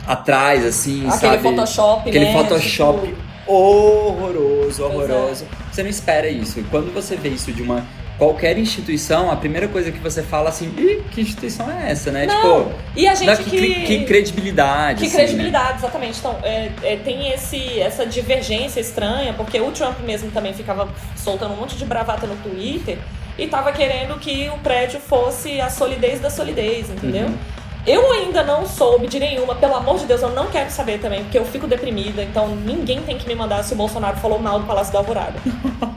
atrás assim, Aquele sabe? Photoshop, Aquele né? Photoshop Tipo, horroroso, é. horroroso. Você não espera isso. E quando você vê isso de uma qualquer instituição, a primeira coisa que você fala assim, Ih, que instituição é essa, né? Não, e a tipo, gente não, que... que, que credibilidade. Que assim, credibilidade, exatamente. Então, é, é, tem esse, essa divergência estranha, porque o Trump mesmo também ficava soltando um monte de bravata no Twitter e tava querendo que o prédio fosse a solidez da solidez, entendeu? Uhum. Eu ainda não soube de nenhuma, pelo amor de Deus, eu não quero saber também, porque eu fico deprimida, então ninguém tem que me mandar se o Bolsonaro falou mal do Palácio da Alvorada. [laughs]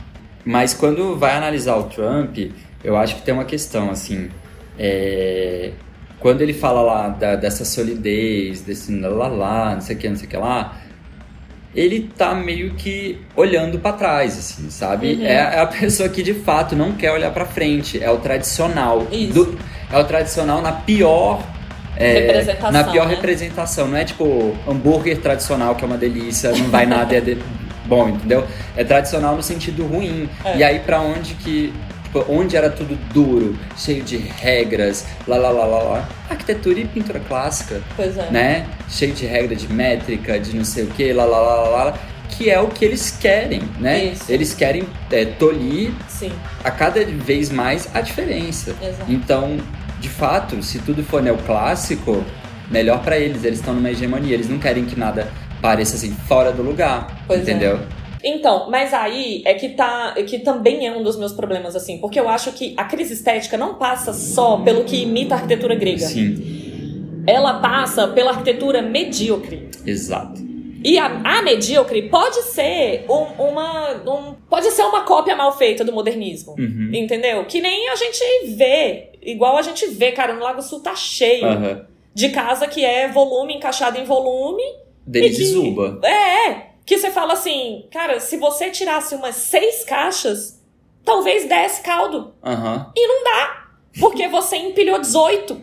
Mas quando vai analisar o Trump, eu acho que tem uma questão, assim. é, Quando ele fala lá da- dessa solidez, desse lá lá, não sei o que, não sei o que lá, ele tá meio que olhando pra trás, assim, sabe? Uhum. É, é a pessoa que de fato não quer olhar pra frente. É o tradicional. Isso. Do- é o tradicional na pior. é, Representação, na pior né? representação. Não é tipo hambúrguer tradicional, que é uma delícia, não vai nada, é de- bom, entendeu? É tradicional no sentido ruim. É. E aí pra onde que. Tipo, onde era tudo duro, cheio de regras, lá lá lá lá lá. Arquitetura e pintura clássica Pois é. né? Cheio de regra de métrica, de não sei o que, lá, lá, lá, lá, lá, que é o que eles querem, né? Isso. Eles querem é, tolir Sim, a cada vez mais a diferença. exato. Então, de fato, se tudo for neoclássico, melhor pra eles. Eles estão numa hegemonia. Eles não querem que nada pareça assim fora do lugar, Pois é. entendeu? Então, mas aí é que tá, é que também é um dos meus problemas assim, porque eu acho que a crise estética não passa só pelo que imita a arquitetura grega. Sim, Ela passa pela arquitetura medíocre. exato. E a, a medíocre pode ser um- uma um- pode ser uma cópia mal feita do modernismo. Uhum. Entendeu? Que nem a gente vê, igual a gente vê, cara, no Lago Sul tá cheio Aham. de casa que é volume encaixado em volume Denise E que- Zuba. É, que você fala assim, cara, se você tirasse umas seis caixas, talvez desse caldo. Aham. E não dá. Porque você empilhou 18.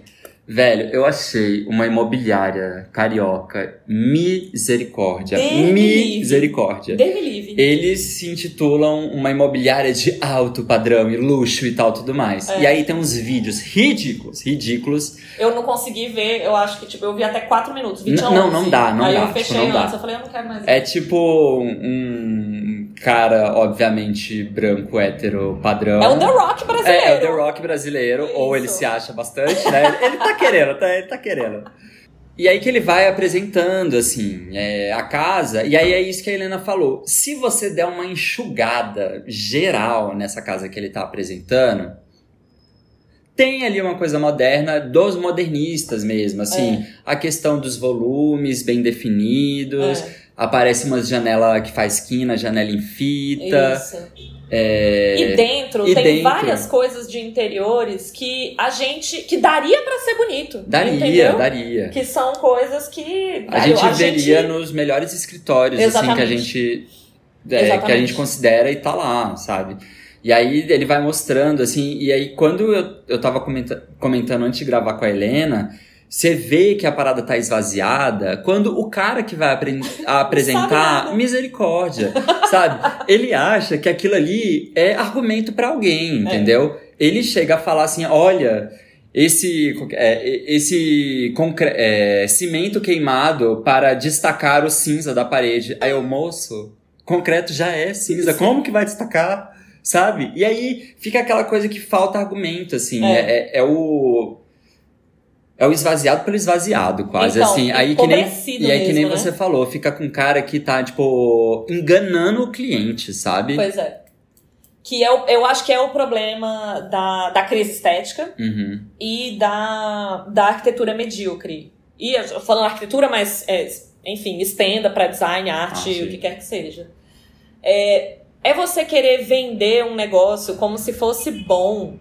Velho, eu achei uma imobiliária carioca misericórdia. Misericórdia. Livre. Eles se intitulam uma imobiliária de alto padrão e luxo e tal, tudo mais. É. E aí tem uns vídeos ridículos, ridículos. Eu não consegui ver, eu acho que, tipo, eu vi até 4 minutos. Vi N- tinha não, 11. não dá, não Aí dá, eu tipo, fechei não dá. antes, eu falei, eu não quero mais ver. É tipo um cara, obviamente, branco, hétero, padrão. É o The Rock brasileiro. É, é o The Rock brasileiro, É ou ele isso. se acha bastante, né? Ele, ele tá querendo, tá, ele tá querendo. E aí que ele vai apresentando, assim, é, a casa, e aí é isso que a Helena falou. Se você der uma enxugada geral nessa casa que ele tá apresentando, tem ali uma coisa moderna dos modernistas mesmo, assim, a questão dos volumes bem definidos, É, aparece uma janela que faz quina, janela em fita. isso. é, E dentro e tem dentro? várias coisas de interiores que a gente. que daria pra ser bonito. Daria, entendeu? daria. Que são coisas que. A gente a veria gente- nos melhores escritórios, assim, que a Exatamente. gente. é, que a Exatamente. gente considera e tá lá, sabe? E aí ele vai mostrando, assim, e aí quando eu, eu tava comenta- comentando antes de gravar com a Helena, você vê que a parada tá esvaziada quando o cara que vai apre- [laughs] apresentar, misericórdia, sabe? Ele acha que aquilo ali é argumento pra alguém, entendeu? Ele chega a falar assim, olha, esse, é, esse é, cimento queimado para destacar o cinza da parede. Aí o moço, concreto já é cinza, como que vai destacar? Sabe? E aí fica aquela coisa que falta argumento, assim. É. É, é- é o. É o esvaziado pelo esvaziado, quase. Então, assim, aí que nem, e aí que nem né? você falou, fica com um cara que tá, tipo, enganando o cliente, sabe? Pois é. Que é o- eu acho que é o problema da, da crise estética Uhum. e da, da arquitetura medíocre. E falando arquitetura, mas, é, enfim, estenda para design, arte, Ah, o que quer que seja. É, é você querer vender um negócio como se fosse bom.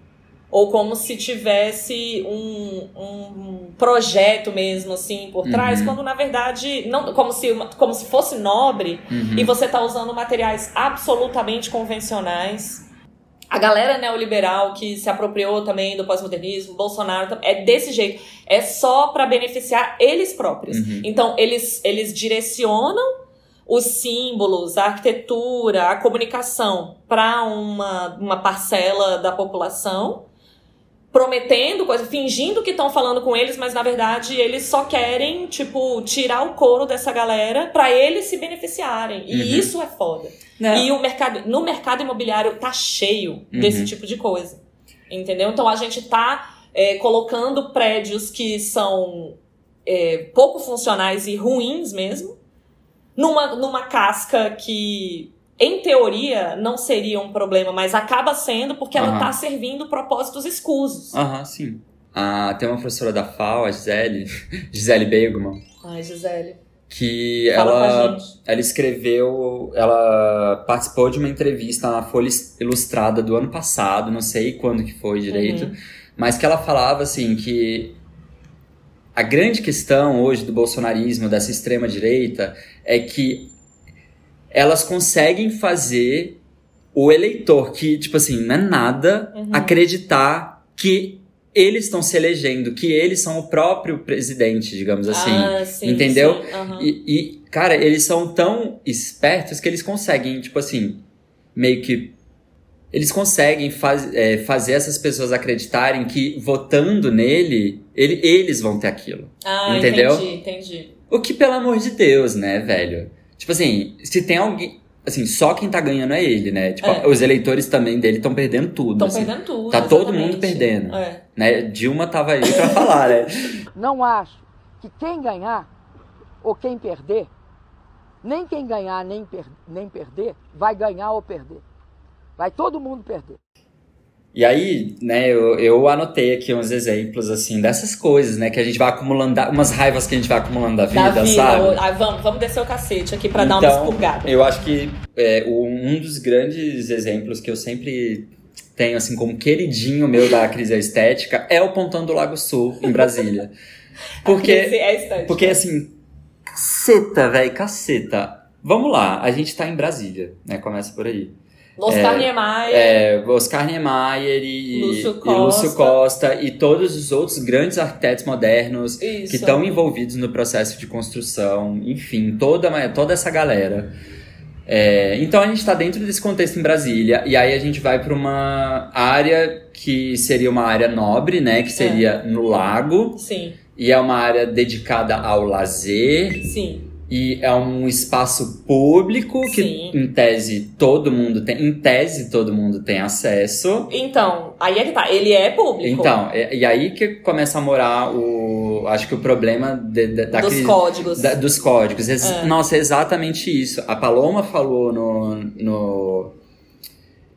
Ou como se tivesse um, um projeto mesmo, assim, por trás, Uhum. quando na verdade, não, como, se, como se fosse nobre, Uhum. e você tá usando materiais absolutamente convencionais. A galera neoliberal que se apropriou também do pós-modernismo, Bolsonaro, é desse jeito. É só para beneficiar eles próprios. Uhum. Então, eles, eles direcionam os símbolos, a arquitetura, a comunicação para uma, uma parcela da população, prometendo coisa, fingindo que estão falando com eles, mas na verdade eles só querem, tipo, tirar o couro dessa galera para eles se beneficiarem. E Uhum. isso é foda. Não. E o mercado, no mercado imobiliário tá cheio Uhum. desse tipo de coisa. Entendeu? Então a gente tá é, colocando prédios que são é, pouco funcionais e ruins mesmo, numa, numa casca que, em teoria, não seria um problema, mas acaba sendo porque ela Aham. tá servindo propósitos escusos. Aham, sim. Ah, tem uma professora da FAO, a Gisele, [laughs] Gisele Bergman, Ai, Gisele. que Fala ela, ela escreveu, ela participou de uma entrevista na Folha Ilustrada do ano passado, não sei quando que foi direito, Uhum. mas que ela falava assim que a grande questão hoje do bolsonarismo, dessa extrema direita, é que elas conseguem fazer o eleitor que, tipo assim, não é nada Uhum. acreditar que eles estão se elegendo, que eles são o próprio presidente, digamos assim. Ah, sim, entendeu? sim, aham. E, e, cara, eles são tão espertos que eles conseguem, tipo assim, meio que. Eles conseguem faz, é, fazer essas pessoas acreditarem que votando nele, ele, eles vão ter aquilo. Ah, entendeu? entendi, entendi. O que, pelo amor de Deus, né, velho? Tipo assim, se tem alguém. Assim, só quem tá ganhando é ele, né? Tipo, É. os eleitores também dele estão perdendo tudo. Estão assim, perdendo tudo. Tá todo exatamente. mundo perdendo. É. né? Dilma tava aí pra [laughs] falar, né? Não acho que quem ganhar ou quem perder, nem quem ganhar nem, per- nem perder, vai ganhar ou perder. Vai todo mundo perder. E aí, né, eu, eu anotei aqui uns exemplos, assim, dessas coisas, né, que a gente vai acumulando, umas raivas que a gente vai acumulando da vida, Da vida. sabe? Ah, vamos, vamos descer o cacete aqui pra dar uma Então, expurgada. Eu acho que é, um dos grandes exemplos que eu sempre tenho, assim, como queridinho meu da crise estética é o Pontão do Lago Sul, em Brasília. [laughs] Porque, É porque assim, caceta, velho, caceta. Vamos lá, a gente tá em Brasília, né? Começa por aí. Oscar Niemeyer. É, Oscar Niemeyer e Lúcio e Costa. Lúcio Costa e todos os outros grandes arquitetos modernos Isso. que estão envolvidos no processo de construção, enfim, toda, toda essa galera. É, então a gente está dentro desse contexto em Brasília e aí a gente vai para uma área que seria uma área nobre, né? Que seria no lago Sim, e é uma área dedicada ao lazer sim. E é um espaço público que Sim. em tese todo mundo tem, em tese todo mundo tem acesso. Então, aí é que tá. Ele é público. Então, e, e aí que começa a morar o. Acho que o problema de- de- da dos crise. códigos. da- dos códigos. Ex- É. Nossa, é exatamente isso. A Paloma falou no, no,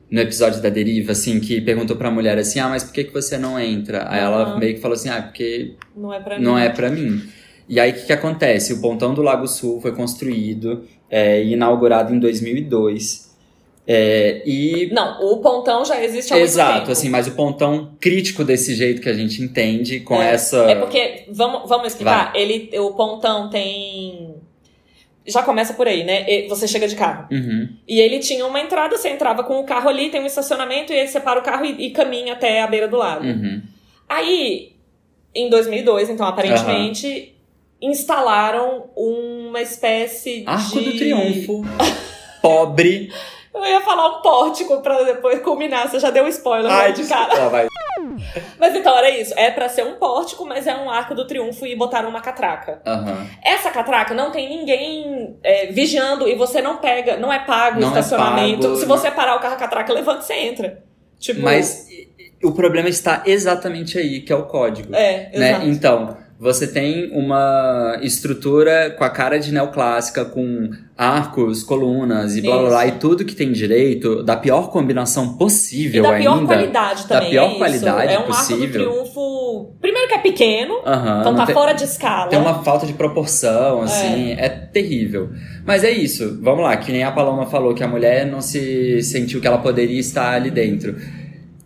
no episódio da Deriva, assim, que perguntou pra mulher assim: ah, mas por que, que você não entra? Aí ela Aham. meio que falou assim: ah, porque Não é pra mim. não é pra mim. E aí o que, que acontece? O pontão do Lago Sul foi construído é, e inaugurado em 2002. É, e Não, o pontão já existe há muito Exato, tempo. assim, mas o pontão crítico desse jeito que a gente entende, com É, essa. É porque, vamos, vamos explicar, ele, o pontão tem... Já começa por aí, né? Você chega de carro. Uhum, E ele tinha uma entrada, você entrava com o carro ali, tem um estacionamento, e aí você para o carro e, e caminha até a beira do lago. uhum. Aí, em 2002, então, aparentemente, instalaram uma espécie Arco de... do Triunfo. [laughs] Pobre. Eu ia falar um pórtico pra depois culminar, você já deu um spoiler Ai, de cara. desculpa, vai. [laughs] Mas então, era isso. É pra ser um pórtico, mas é um arco do triunfo e botaram uma catraca. Aham. Essa catraca não tem ninguém é, vigiando e você não pega, não é pago o Não é estacionamento. pago, Se você parar o carro catraca, levanta e você entra. Tipo, Mas o problema está exatamente aí, que é o código. É, né? exato. Então, você tem uma estrutura com a cara de neoclássica, com arcos, colunas e blá blá blá, e tudo que tem direito, da pior combinação possível da pior ainda. qualidade Da também. pior é isso. qualidade É um arco possível. do triunfo. Primeiro que é pequeno, Aham, então tá tem- fora de escala. Tem uma falta de proporção, assim, é. terrível. Mas é isso, vamos lá, que nem a Paloma falou, que a mulher não se sentiu que ela poderia estar ali dentro.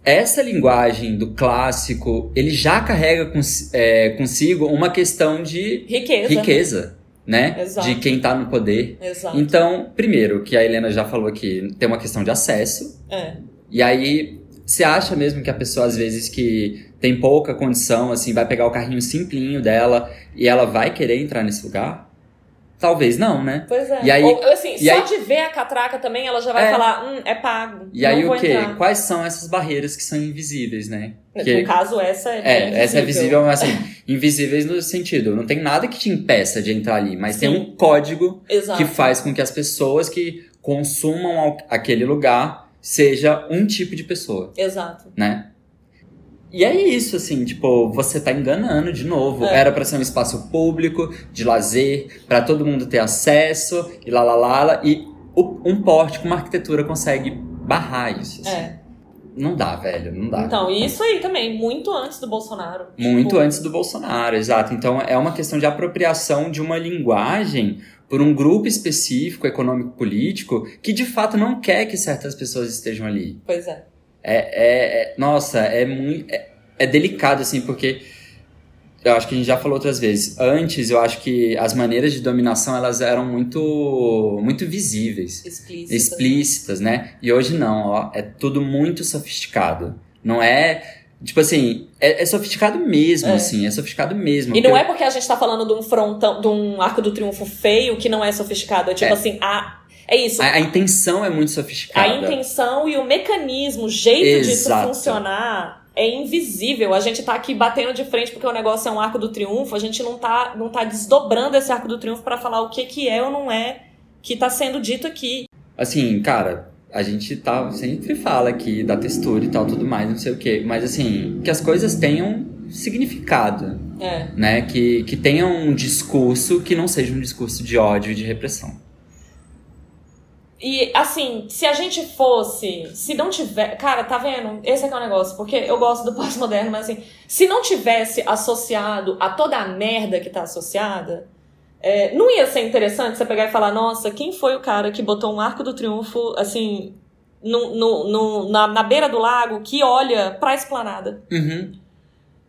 Essa linguagem do clássico, ele já carrega cons- é, consigo uma questão de Riqueza. riqueza, né? Exato. De quem tá no poder. Exato. Então, primeiro, que a Helena já falou aqui, tem uma questão de acesso. É. E aí, você acha mesmo que a pessoa, às vezes, que tem pouca condição, assim, vai pegar o carrinho simplinho dela e ela vai querer entrar nesse lugar? Talvez não, né? Pois é. E aí- Ou, assim, e só aí- de ver a catraca também, ela já vai É. falar, hum, é pago. E aí o quê? entrar. Quais são essas barreiras que são invisíveis, né? Que- No caso, essa é É, essa é visível, mas assim, invisíveis no sentido, não tem nada que te impeça de entrar ali, mas tem Sim. um código Exato. que faz com que as pessoas que consumam aquele lugar seja um tipo de pessoa. Exato. né? E é isso, assim, tipo, você tá enganando de novo. É. Era pra ser um espaço público, de lazer, pra todo mundo ter acesso, e lá lá lá, lá e o- um pórtico, uma arquitetura consegue barrar isso. assim. É. Não dá, velho, não dá. Então, e isso aí também, muito antes do Bolsonaro. Muito Tipo, antes do Bolsonaro, exato. Então é uma questão de apropriação de uma linguagem por um grupo específico, econômico-político, que de fato não quer que certas pessoas estejam ali. Pois é. É, é- é- nossa, é muito. É, é delicado, assim, porque. Eu acho que a gente já falou outras vezes. Antes, eu acho que as maneiras de dominação elas eram muito, muito visíveis, Explícito. explícitas, né? E hoje não, ó, é tudo muito sofisticado. Não é, tipo assim, é, é sofisticado mesmo, É. assim, é sofisticado mesmo. E não Porque é porque a gente tá falando de um frontão, de um arco do triunfo feio que não é sofisticado. É tipo É. assim, a, é isso. a, a intenção é muito A sofisticada. intenção e o mecanismo, o jeito disso Exato. funcionar é invisível. A gente tá aqui batendo de frente porque o negócio é um arco do triunfo, a gente não tá, não tá desdobrando esse arco do triunfo pra falar o que que é ou não é que tá sendo dito aqui. Assim, cara, a gente tá, sempre fala aqui da textura e tal, tudo mais, não sei o quê. Mas assim, que as coisas tenham significado, É. né? Que, que tenham um discurso que não seja um discurso de ódio e de repressão. E assim, se a gente fosse, se não tiver, cara, tá vendo? Esse é que é o negócio, porque eu gosto do pós-moderno, mas assim, se não tivesse associado a toda a merda que tá associada, é, não ia ser interessante você pegar e falar, nossa, quem foi o cara que botou um arco do triunfo, assim, no, no, no- na, na beira do lago que olha pra esplanada? Uhum.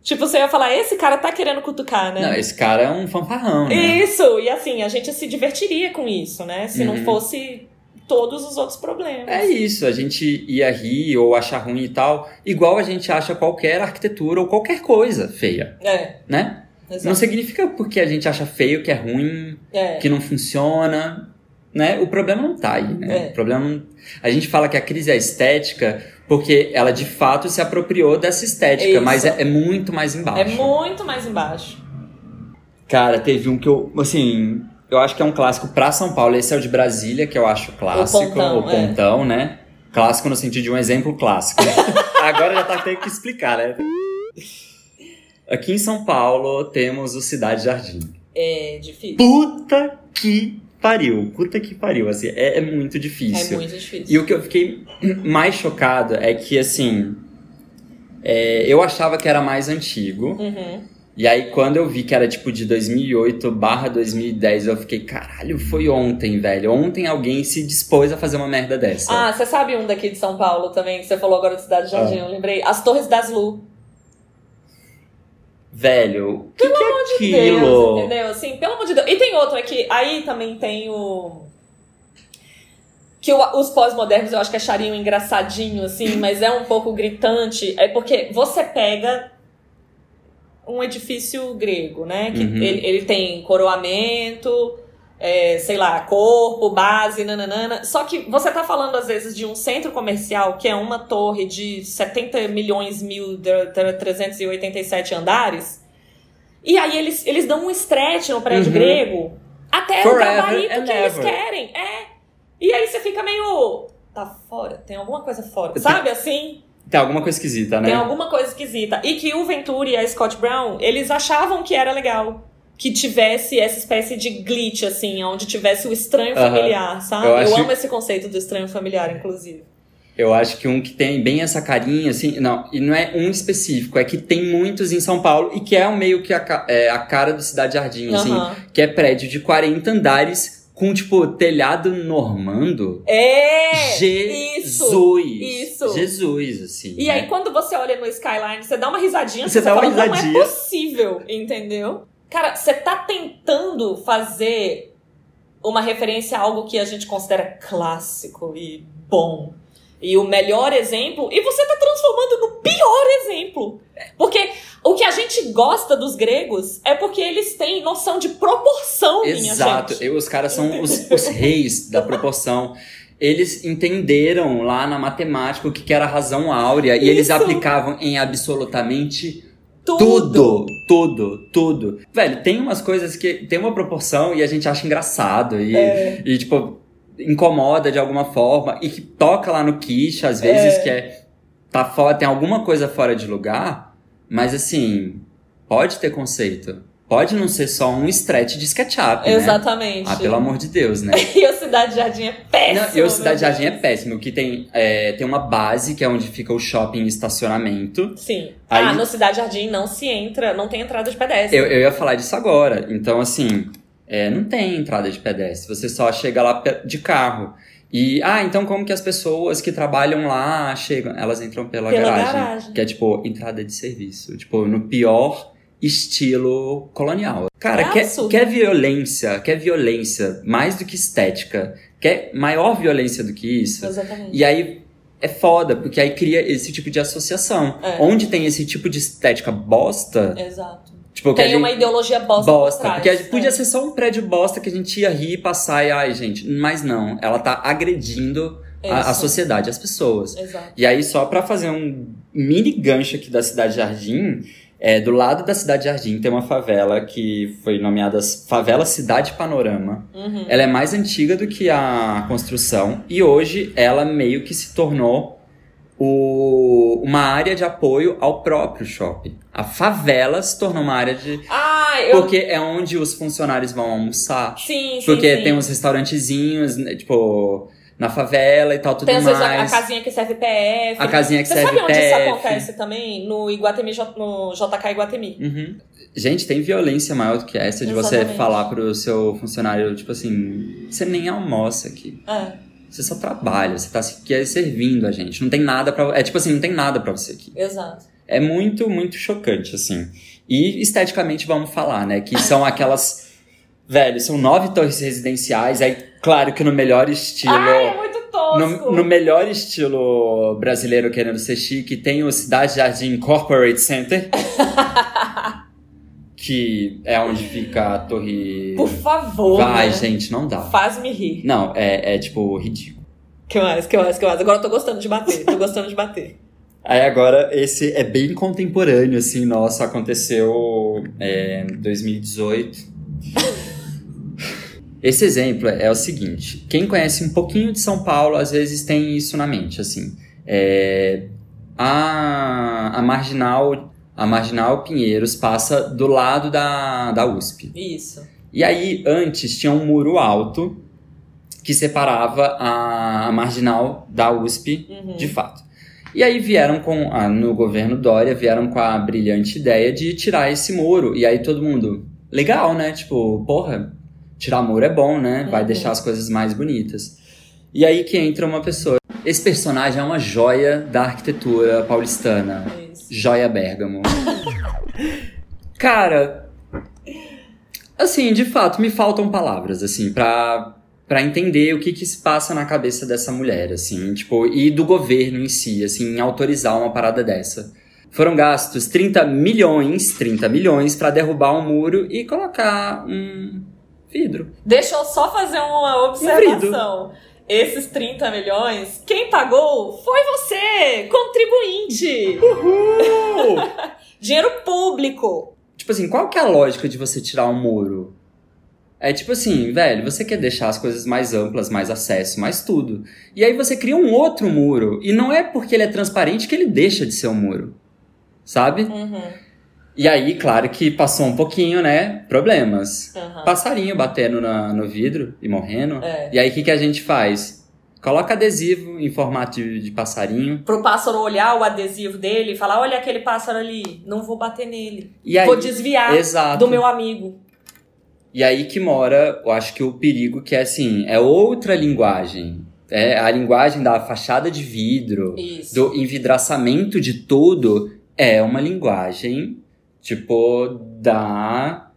Tipo, você ia falar, esse cara tá querendo cutucar, né? Não, esse cara é um fanfarrão, né? Isso, e assim, a gente se divertiria com isso, né? Se não Uhum. fosse todos os outros problemas. É isso, a gente ia rir ou achar ruim e tal, igual a gente acha qualquer arquitetura ou qualquer coisa feia, É, né? exato. Não significa porque a gente acha feio que é ruim, É. que não funciona, né? O problema não tá aí, né? É. O problema não... A gente fala que a crise é estética porque ela de fato se apropriou dessa estética, Isso. mas é, é muito mais embaixo. É muito mais embaixo. Cara, teve um que eu, assim, eu acho que é um clássico pra São Paulo. Esse é o de Brasília, que eu acho clássico, Pontão, o é. pontão, né? Clássico no sentido de um exemplo clássico. [laughs] Agora já tá tendo que explicar, né? Aqui em São Paulo temos o Cidade Jardim. É difícil. Puta que pariu, puta que pariu, assim, é, é muito É difícil. muito difícil. E o que eu fiquei mais chocado é que, assim, é, eu achava que era mais antigo. Uhum. E aí, quando eu vi que era tipo de 2008 barra 2010, eu fiquei, caralho, foi ontem, velho. Ontem alguém se dispôs a fazer uma merda dessa. Ah, você sabe um daqui de São Paulo também, que você falou agora de Cidade de Ah. Jardim, eu lembrei. As Torres das Lu. Velho, que, que é aquilo? Deus, entendeu? Assim, pelo amor de Deus. E tem outro aqui, aí também tem o. Que os pós-modernos eu acho que achariam engraçadinho, assim, mas é um pouco gritante. É porque você pega um edifício grego, né? Que Uhum. ele, ele tem coroamento, é, sei lá, corpo, base, nananana. Só que você tá falando, às vezes, de um centro comercial que é uma torre de 70 milhões mil, de- de- 387 andares. E aí eles, eles dão um stretch no prédio Uhum. grego até o Forever gabarito and que eles querem. É. E aí você fica meio. Tá fora, tem alguma coisa fora. Sabe assim? Tem alguma coisa esquisita, né? Tem alguma coisa esquisita. E que o Venturi e a Scott Brown, eles achavam que era legal. Que tivesse essa espécie de glitch, assim, onde tivesse o estranho familiar, sabe? Eu Eu, acho- amo esse conceito do estranho familiar, inclusive. Eu acho que um que tem bem essa carinha, assim, não, e não é um específico, é que tem muitos em São Paulo e que é meio que a, é, a cara do Cidade Jardim, assim, Aham. que é prédio de 40 andares com, tipo, telhado normando. É! Jesus! isso. Jesus, assim. E né? aí, quando você olha no skyline, você dá uma risadinha, Você você, dá uma fala, risadinha. não é possível, entendeu? Cara, você tá tentando fazer uma referência a algo que a gente considera clássico e bom. E o melhor exemplo, e você tá transformando no pior exemplo. Porque o que a gente gosta dos gregos é porque eles têm noção de proporção, minha Exato, gente. Eu- os caras são os, os reis da proporção. Eles entenderam lá na matemática o que era a razão áurea e eles Isso. aplicavam em absolutamente tudo, tudo, tudo. Velho, tem umas coisas que tem uma proporção e a gente acha engraçado e, É. e tipo, incomoda de alguma forma e que toca lá no quiche, às vezes, É. que é. Tá fora, tem alguma coisa fora de lugar, mas assim, pode ter conceito. Pode não ser só um stretch de SketchUp, né? Exatamente. Ah, pelo amor de Deus, né? [laughs] E o Cidade Jardim é péssimo. Não, e o Cidade Jardim é péssimo, que tem, é, tem uma base, que é onde fica o shopping e estacionamento. Sim. Aí- Ah, no Cidade Jardim não se entra, não tem entrada de pedestre. Eu, eu ia falar disso agora. Então, assim, é, não tem entrada de pedestre. Você só chega lá de carro. E, ah, então como que as pessoas que trabalham lá chegam? Elas entram pela, Pela garagem, garagem. Que é, tipo, entrada de serviço. Tipo, no pior estilo colonial. Cara, É quer, quer violência, quer violência mais do que estética, quer maior violência do que isso. Exatamente. E aí é foda, porque aí cria esse tipo de associação. É. Onde tem esse tipo de estética bosta, Exato. Tipo, Tem gente- uma ideologia bosta, bosta. trás, porque gente- podia ser só um prédio bosta que a gente ia rir, passar e, ai, gente, mas não. Ela tá agredindo a, a sociedade, as pessoas. Exato. E aí, só pra fazer um mini gancho aqui da Cidade Jardim, é, do lado da Cidade Jardim tem uma favela que foi nomeada Favela Cidade Panorama. Uhum. Ela é mais antiga do que a construção e hoje ela meio que se tornou o- uma área de apoio ao próprio shopping. A favela se tornou uma área de. Ah, eu. Porque é onde os funcionários vão almoçar. Sim, sim. Porque sim. tem uns restaurantezinhos, né, tipo, na favela e tal, tudo Tem às vezes a, a mais. casinha que serve PF. A casinha que Você serve sabe onde isso PF. acontece também? No Iguatemi, no JK Iguatemi. Uhum. Gente, tem violência maior do que essa de você Exatamente. falar pro seu funcionário, tipo assim, você nem almoça aqui. É, Você só trabalha, você tá se- aqui servindo a gente. Não tem nada pra. É tipo assim, não tem nada pra você aqui. exato. É muito, muito chocante, assim. E esteticamente vamos falar, né? Que são aquelas. Velho, são nove torres residenciais. Aí, claro que no melhor estilo. Ai, é muito tosco. No, no melhor estilo brasileiro querendo ser chique, tem o Cidade Jardim Corporate Center. [laughs] que é onde fica a torre. Por favor. Vai, né? gente, não dá. Faz-me rir. Não, é, é tipo ridículo. Que mais, que mais, que mais? Agora eu tô gostando de bater. Tô gostando de bater. [laughs] Aí agora, esse é bem contemporâneo, assim, nossa, aconteceu é, em 2018. [laughs] Esse exemplo é o seguinte: quem conhece um pouquinho de São Paulo, às vezes tem isso na mente, assim. É, a, a marginal a Marginal Pinheiros passa do lado da, da USP. Isso. E aí, antes, tinha um muro alto que separava a, a Marginal da USP, Uhum. de fato. E aí vieram com, a- no governo Dória, vieram com a brilhante ideia de tirar esse muro. E aí todo mundo, legal, né? Tipo, porra, tirar muro é bom, né? Vai Uhum. deixar as coisas mais bonitas. E aí que entra uma pessoa. Esse personagem é uma joia da arquitetura paulistana. Joia Bergamo. Cara, assim, de fato, me faltam palavras, assim, pra, pra entender o que que se passa na cabeça dessa mulher, assim, tipo, e do governo em si, assim, em autorizar uma parada dessa. Foram gastos 30 milhões, 30 milhões pra derrubar um muro e colocar um vidro. Deixa eu só fazer uma observação. Esses 30 milhões, quem pagou foi você, contribuinte. [laughs] Dinheiro público. Tipo assim, qual que é a lógica de você tirar um muro? É tipo assim, velho, você quer deixar as coisas mais amplas, mais acesso, mais tudo. E aí você cria um outro muro. E não é porque ele é transparente que ele deixa de ser um muro. Sabe? Uhum, E aí, claro que passou um pouquinho, né? Problemas. uhum. Passarinho batendo na- no vidro e morrendo. É. E aí, o que, que a gente faz? Coloca adesivo em formato de, de passarinho. Pro pássaro olhar o adesivo dele e falar: olha aquele pássaro ali, não vou bater nele. E aí, vou desviar exato. do meu amigo. E aí que mora, eu acho que o perigo que é assim, é outra linguagem. É a linguagem da fachada de vidro, Isso. do envidraçamento de tudo, é uma linguagem, tipo, da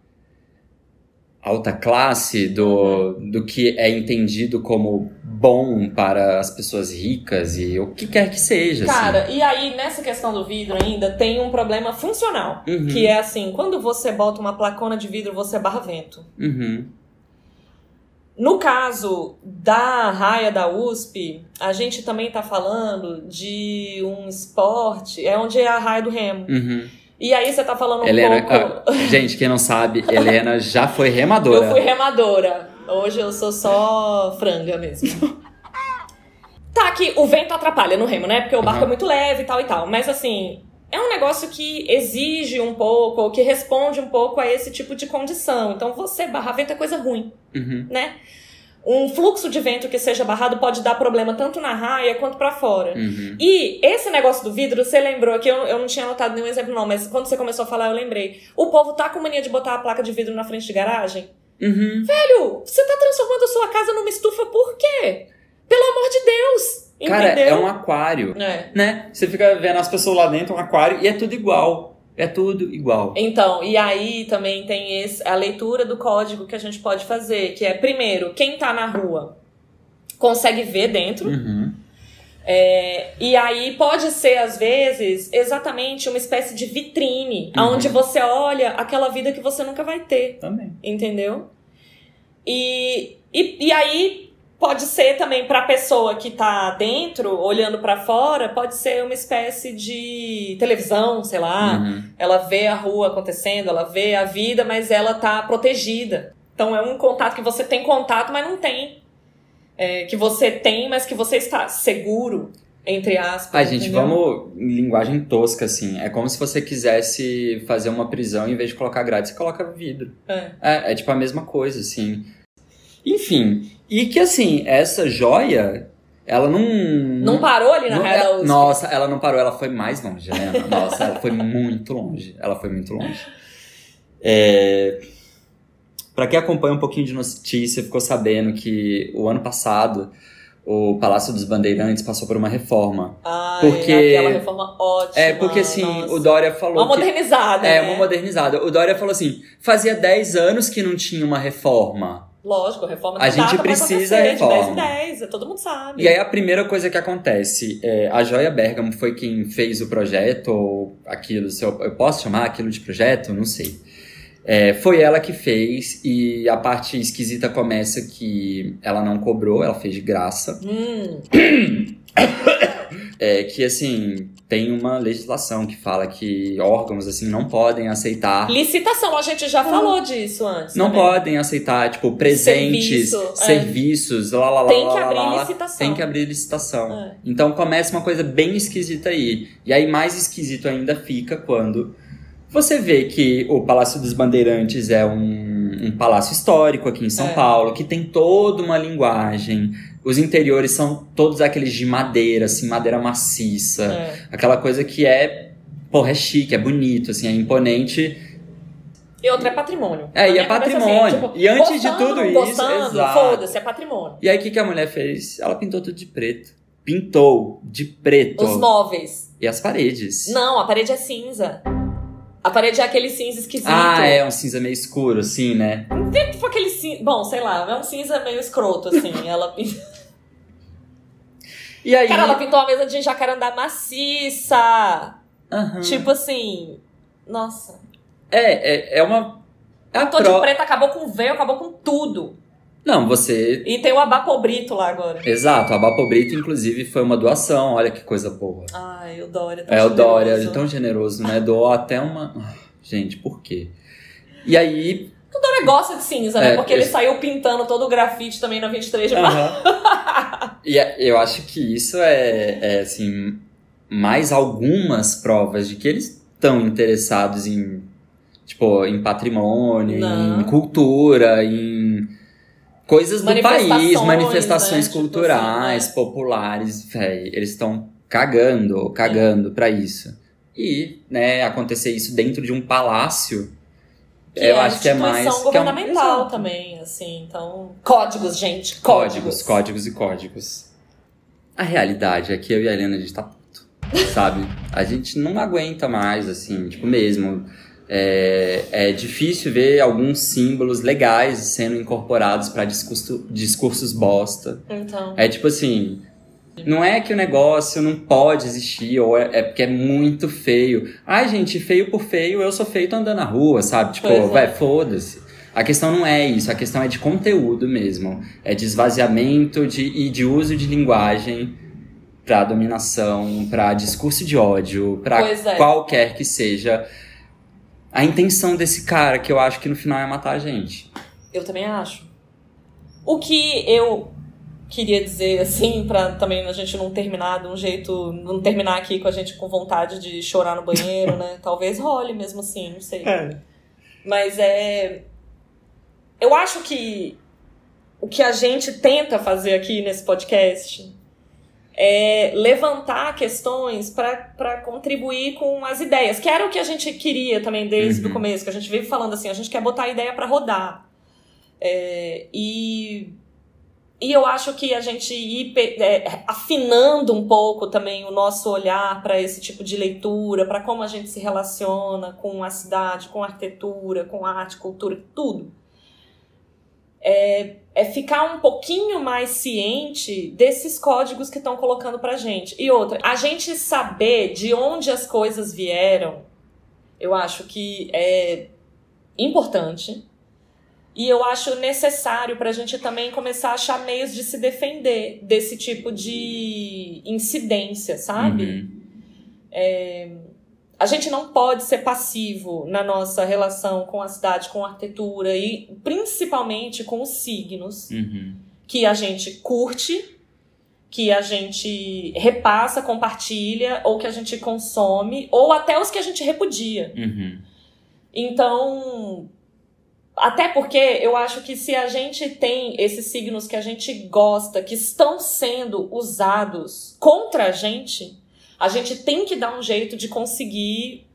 alta classe, do, do que é entendido como bom para as pessoas ricas e o que quer que seja. assim. Cara, e aí nessa questão do vidro ainda tem um problema funcional. Uhum, Que é assim, quando você bota uma placona de vidro, você barra vento. uhum, No caso da raia da USP, a gente também tá falando de um esporte, é onde é a raia do remo. uhum. E aí você tá falando um Helena, pouco. ah, gente, quem não sabe, Helena já foi remadora. [laughs] Eu fui remadora. Hoje eu sou só franga mesmo. [laughs] tá que o vento atrapalha no remo, né? Porque o barco Aham. é muito leve e tal e tal. Mas assim, é um negócio que exige um pouco, ou que responde um pouco a esse tipo de condição. Então você barrar vento é coisa ruim, Uhum. né? Um fluxo de vento que seja barrado pode dar problema tanto na raia quanto pra fora. Uhum. E esse negócio do vidro, você lembrou que eu, eu não tinha anotado nenhum exemplo, não, mas quando você começou a falar, eu lembrei. O povo tá com mania de botar a placa de vidro na frente de garagem. Uhum. Velho, você tá transformando a sua casa numa estufa por quê? Pelo amor de Deus! Cara, Entendeu? é um aquário, É. né? Você fica vendo as pessoas lá dentro, um aquário, e é tudo igual. É tudo igual. Então, e aí também tem esse, a leitura do código que a gente pode fazer, que é, primeiro, quem tá na rua consegue ver dentro. Uhum. É, e aí pode ser, às vezes, exatamente uma espécie de vitrine, Uhum. onde você olha aquela vida que você nunca vai ter. Também. entendeu? E, e, e aí pode ser também para a pessoa que tá dentro, olhando para fora, pode ser uma espécie de televisão, sei lá. Uhum. Ela vê a rua acontecendo, ela vê a vida, mas ela tá protegida. Então é um contato que você tem contato, mas não tem. É, que você tem, mas que você está seguro, entre aspas. Ai, gente, entendeu? vamos em linguagem tosca, assim. É como se você quisesse fazer uma prisão, em vez de colocar grade, você coloca vidro. É. É, é tipo a mesma coisa, assim. Enfim, e que assim, essa joia, ela não. Não parou ali na não- raia da é- USP? Nossa, ela não parou, ela foi mais longe, né? Nossa, ela foi muito longe. Ela foi muito longe. É... Pra quem acompanha um pouquinho de notícia, ficou sabendo que o ano passado o Palácio dos Bandeirantes passou por uma reforma. Ai, Porque- aquela reforma ótima. É, porque assim, nossa. o Dória falou Uma que... modernizada. É, né? uma modernizada. O Dória falou assim, fazia 10 anos que não tinha uma reforma. Lógico, reforma A tem gente pra precisa acontecer, reforma. De 10 em 10, todo mundo sabe. E aí a primeira coisa que acontece, é, a Joia Bergamo foi quem fez o projeto, ou aquilo, se eu, eu posso chamar aquilo de projeto? Não sei. É, foi ela que fez, e a parte esquisita começa que ela não cobrou, ela fez de graça. Hum, [coughs] É que, assim, tem uma legislação que fala que órgãos, assim, não podem aceitar... licitação, a gente já falou disso antes. Não também. podem aceitar, tipo, presentes, Serviço, é. serviços, lá, lá, lá, Tem lá, que lá, abrir lá. licitação. Tem que abrir licitação. É. Então começa uma coisa bem esquisita aí. E aí mais esquisito ainda fica quando você vê que o Palácio dos Bandeirantes é um, um palácio histórico aqui em São É. Paulo, que tem toda uma linguagem. Os interiores são todos aqueles de madeira, assim, madeira maciça. É. Aquela coisa que é, porra, é chique, é bonito, assim, é imponente. E outra é patrimônio. É, Na e é cabeça, patrimônio. tipo, E antes de gostando, tudo não isso, foda-se, é patrimônio. E aí o que, que a mulher fez? Ela pintou tudo de preto. Pintou de preto. Os móveis. E as paredes. Não, a parede é cinza. A parede é aquele cinza esquisito. Ah, é um cinza meio escuro, assim, né? Tipo aquele cinza. Bom, sei lá, é um cinza meio escroto, assim. [laughs] ela E aí. Cara, ela pintou uma mesa de jacarandá maciça. Aham. Tipo assim. Nossa. É, é, é uma. É a Pintou pro... de preto, acabou com o véu, acabou com tudo. Não, você. E tem o abapobrito lá agora. Exato, a Bapo Brito, inclusive, foi uma doação. Olha que coisa boa. Ai, o Dória tá É, o Dória, ele é tão generoso, né? Doou até uma. Gente, por quê? E aí. O Dória gosta de cinza, né? É, Porque ele saiu pintando todo o grafite também na 23 de março. Aham. [laughs] e é- eu acho que isso é, é, assim, mais algumas provas de que eles estão interessados em, tipo, em patrimônio, Não. em cultura, em coisas do país, Manifestações, né? Tipo culturais, assim, é. populares, véi, eles estão cagando, cagando pra isso. E, né, acontecer isso dentro de um palácio, Eu é acho que é mais... que é um- governamental também, assim. Então, códigos, gente. Códigos, Códigos. e códigos. A realidade é que eu e a Helena, a gente tá puto, sabe? A gente não aguenta mais, assim, tipo, mesmo. É, é difícil ver alguns símbolos legais sendo incorporados pra discurso, discursos bosta. Então, É tipo assim, não é que o negócio não pode existir, ou é, é porque é muito feio. Ai, gente, feio por feio, eu sou feio tô andando na rua, sabe? Tipo, Pois é. vai, foda-se. A questão não é isso, a questão é de conteúdo mesmo. É de esvaziamento de, e de uso de linguagem pra dominação, pra discurso de ódio, pra Pois é. qualquer que seja a intenção desse cara, que eu acho que no final é matar a gente. eu também acho. O que eu queria dizer, assim, pra também a gente não terminar de um jeito. Não terminar aqui com a gente com vontade de chorar no banheiro, né? [laughs] Talvez role mesmo assim, não sei. Mas é. Eu acho que o que a gente tenta fazer aqui nesse podcast é levantar questões para contribuir com as ideias, que era o que a gente queria também desde Uhum. o começo, que a gente veio falando assim, a gente quer botar a ideia para rodar. É, e, e eu acho que a gente ir é, afinando um pouco também o nosso olhar para esse tipo de leitura, para como a gente se relaciona com a cidade, com a arquitetura, com arte, cultura, tudo. É, é ficar um pouquinho mais ciente desses códigos que estão colocando pra gente. E outra, a gente saber de onde as coisas vieram, eu acho que é importante. E eu acho necessário pra gente também começar a achar meios de se defender desse tipo de incidência, sabe? Uhum. A gente não pode ser passivo na nossa relação com a cidade, com a arquitetura e principalmente com os signos Uhum. que a gente curte, que a gente repassa, compartilha, ou que a gente consome, ou até os que a gente repudia. Uhum. Então, até porque eu acho que se a gente tem esses signos que a gente gosta, que estão sendo usados contra a gente, a gente tem que dar um jeito de conseguir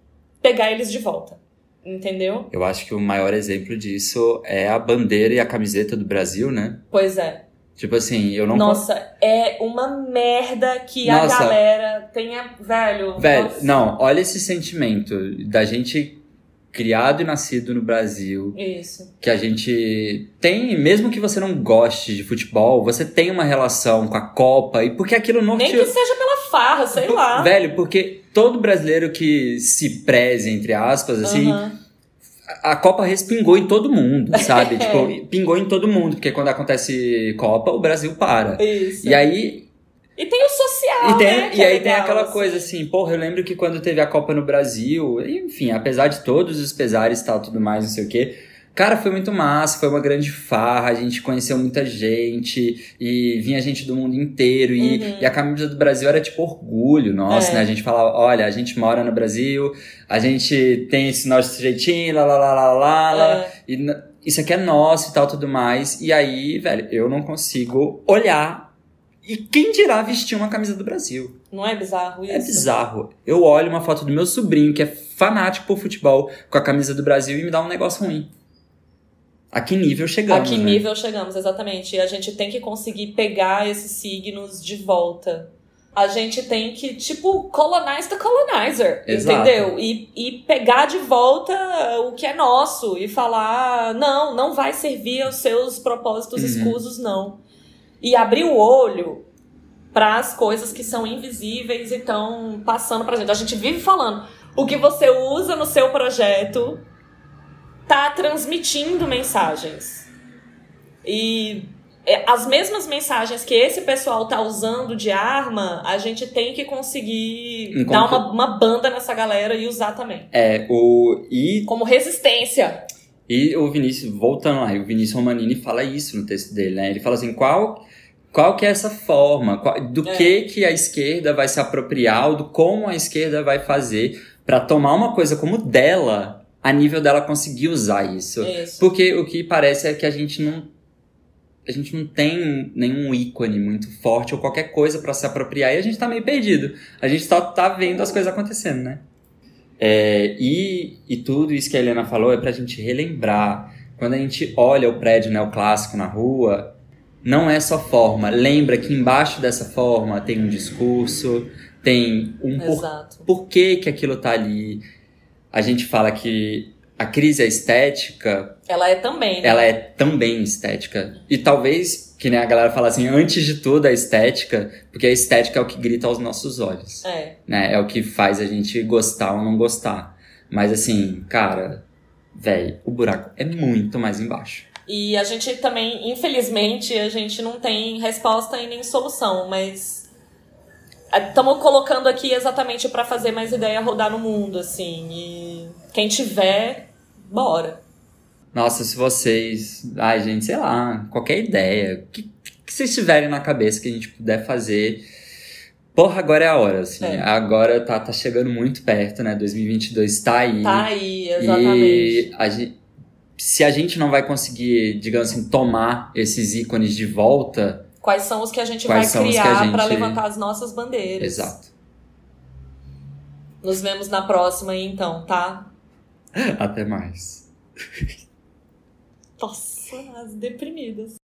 pegar eles de volta. Entendeu? Eu acho que o maior exemplo disso é a bandeira e a camiseta do Brasil, né? Pois é. Tipo assim, eu não Nossa, é uma merda que a Nossa. galera tenha. Velho. Velho, nossa. não, olha esse sentimento da gente criado e nascido no Brasil, Isso. que a gente tem, mesmo que você não goste de futebol, você tem uma relação com a Copa e porque aquilo Nem norteou. que seja pela farra, sei lá. Velho, porque todo brasileiro que se preze, entre aspas, assim, a Copa respingou em todo mundo, [laughs] sabe? É. tipo, pingou em todo mundo, porque quando acontece Copa, o Brasil para. Isso. E aí, E tem o social, e, tem- né? e é aí tem legal, aquela assim. coisa assim, porra, eu lembro que quando teve a Copa no Brasil, enfim, apesar de todos os pesares e tal, tudo mais, não sei o quê, cara, foi muito massa, foi uma grande farra, a gente conheceu muita gente, e vinha gente do mundo inteiro, e, Uhum. e a camisa do Brasil era tipo orgulho nosso, É. né? A gente falava, olha, a gente mora no Brasil, a gente tem esse nosso jeitinho, lá, lá, lá, lá, lá, lá, É. e n- isso aqui é nosso e tal, tudo mais. E aí, velho, eu não consigo olhar. E quem dirá vestir uma camisa do Brasil? Não é bizarro isso? É bizarro. Eu olho uma foto do meu sobrinho, que é fanático por futebol, com a camisa do Brasil e me dá um negócio ruim. A que nível chegamos? A que né? nível chegamos, exatamente. E a gente tem que conseguir pegar esses signos de volta. A gente tem que, tipo, colonize the colonizer, Exato. entendeu? E, e pegar de volta o que é nosso e falar, não, não vai servir aos seus propósitos Uhum. escusos, não. E abrir o olho para as coisas que são invisíveis e estão passando pra gente. A gente vive falando, o que você usa no seu projeto tá transmitindo mensagens. E é, as mesmas mensagens que esse pessoal tá usando de arma, a gente tem que conseguir dar uma, uma banda nessa galera e usar também. É, o. E, Como resistência. E o Vinícius, voltando lá, o Vinícius Romanini fala isso no texto dele, né? Ele fala assim: qual. Qual que é essa forma? Qual- do É. que que a esquerda vai se apropriar, ou do como a esquerda vai fazer pra tomar uma coisa como dela, a nível dela conseguir usar isso? Isso. Porque o que parece é que a gente não a gente não tem nenhum ícone muito forte ou qualquer coisa pra se apropriar e a gente tá meio perdido. A gente só tá vendo as coisas acontecendo, né? É, e, e tudo isso que a Helena falou é pra gente relembrar. Quando a gente olha o prédio neoclássico na rua, não é só forma. Lembra que embaixo dessa forma tem um discurso, tem um por por que, que aquilo tá ali. A gente fala que a crise é estética, Ela é também, né? ela é também estética. E talvez, que nem a galera fala assim, antes de tudo a estética, porque a estética é o que grita aos nossos olhos. É. Né? É o que faz a gente gostar ou não gostar. Mas assim, cara, velho, o buraco é muito mais embaixo. E a gente também, infelizmente, a gente não tem resposta e nem solução, mas estamos colocando aqui exatamente para fazer mais ideia rodar no mundo, assim. E quem tiver, bora. Nossa, se vocês. Ai, gente, sei lá, qualquer ideia. O que, que vocês tiverem na cabeça que a gente puder fazer. Porra, agora é a hora, assim. É. Agora tá, tá chegando muito perto, né? 2022 tá aí. Tá aí, exatamente. E a gente, se a gente não vai conseguir, digamos assim, tomar esses ícones de volta, Quais são os que a gente vai criar gente- para levantar as nossas bandeiras? exato. Nos vemos na próxima então, tá? Até mais. Nossa, as deprimidas.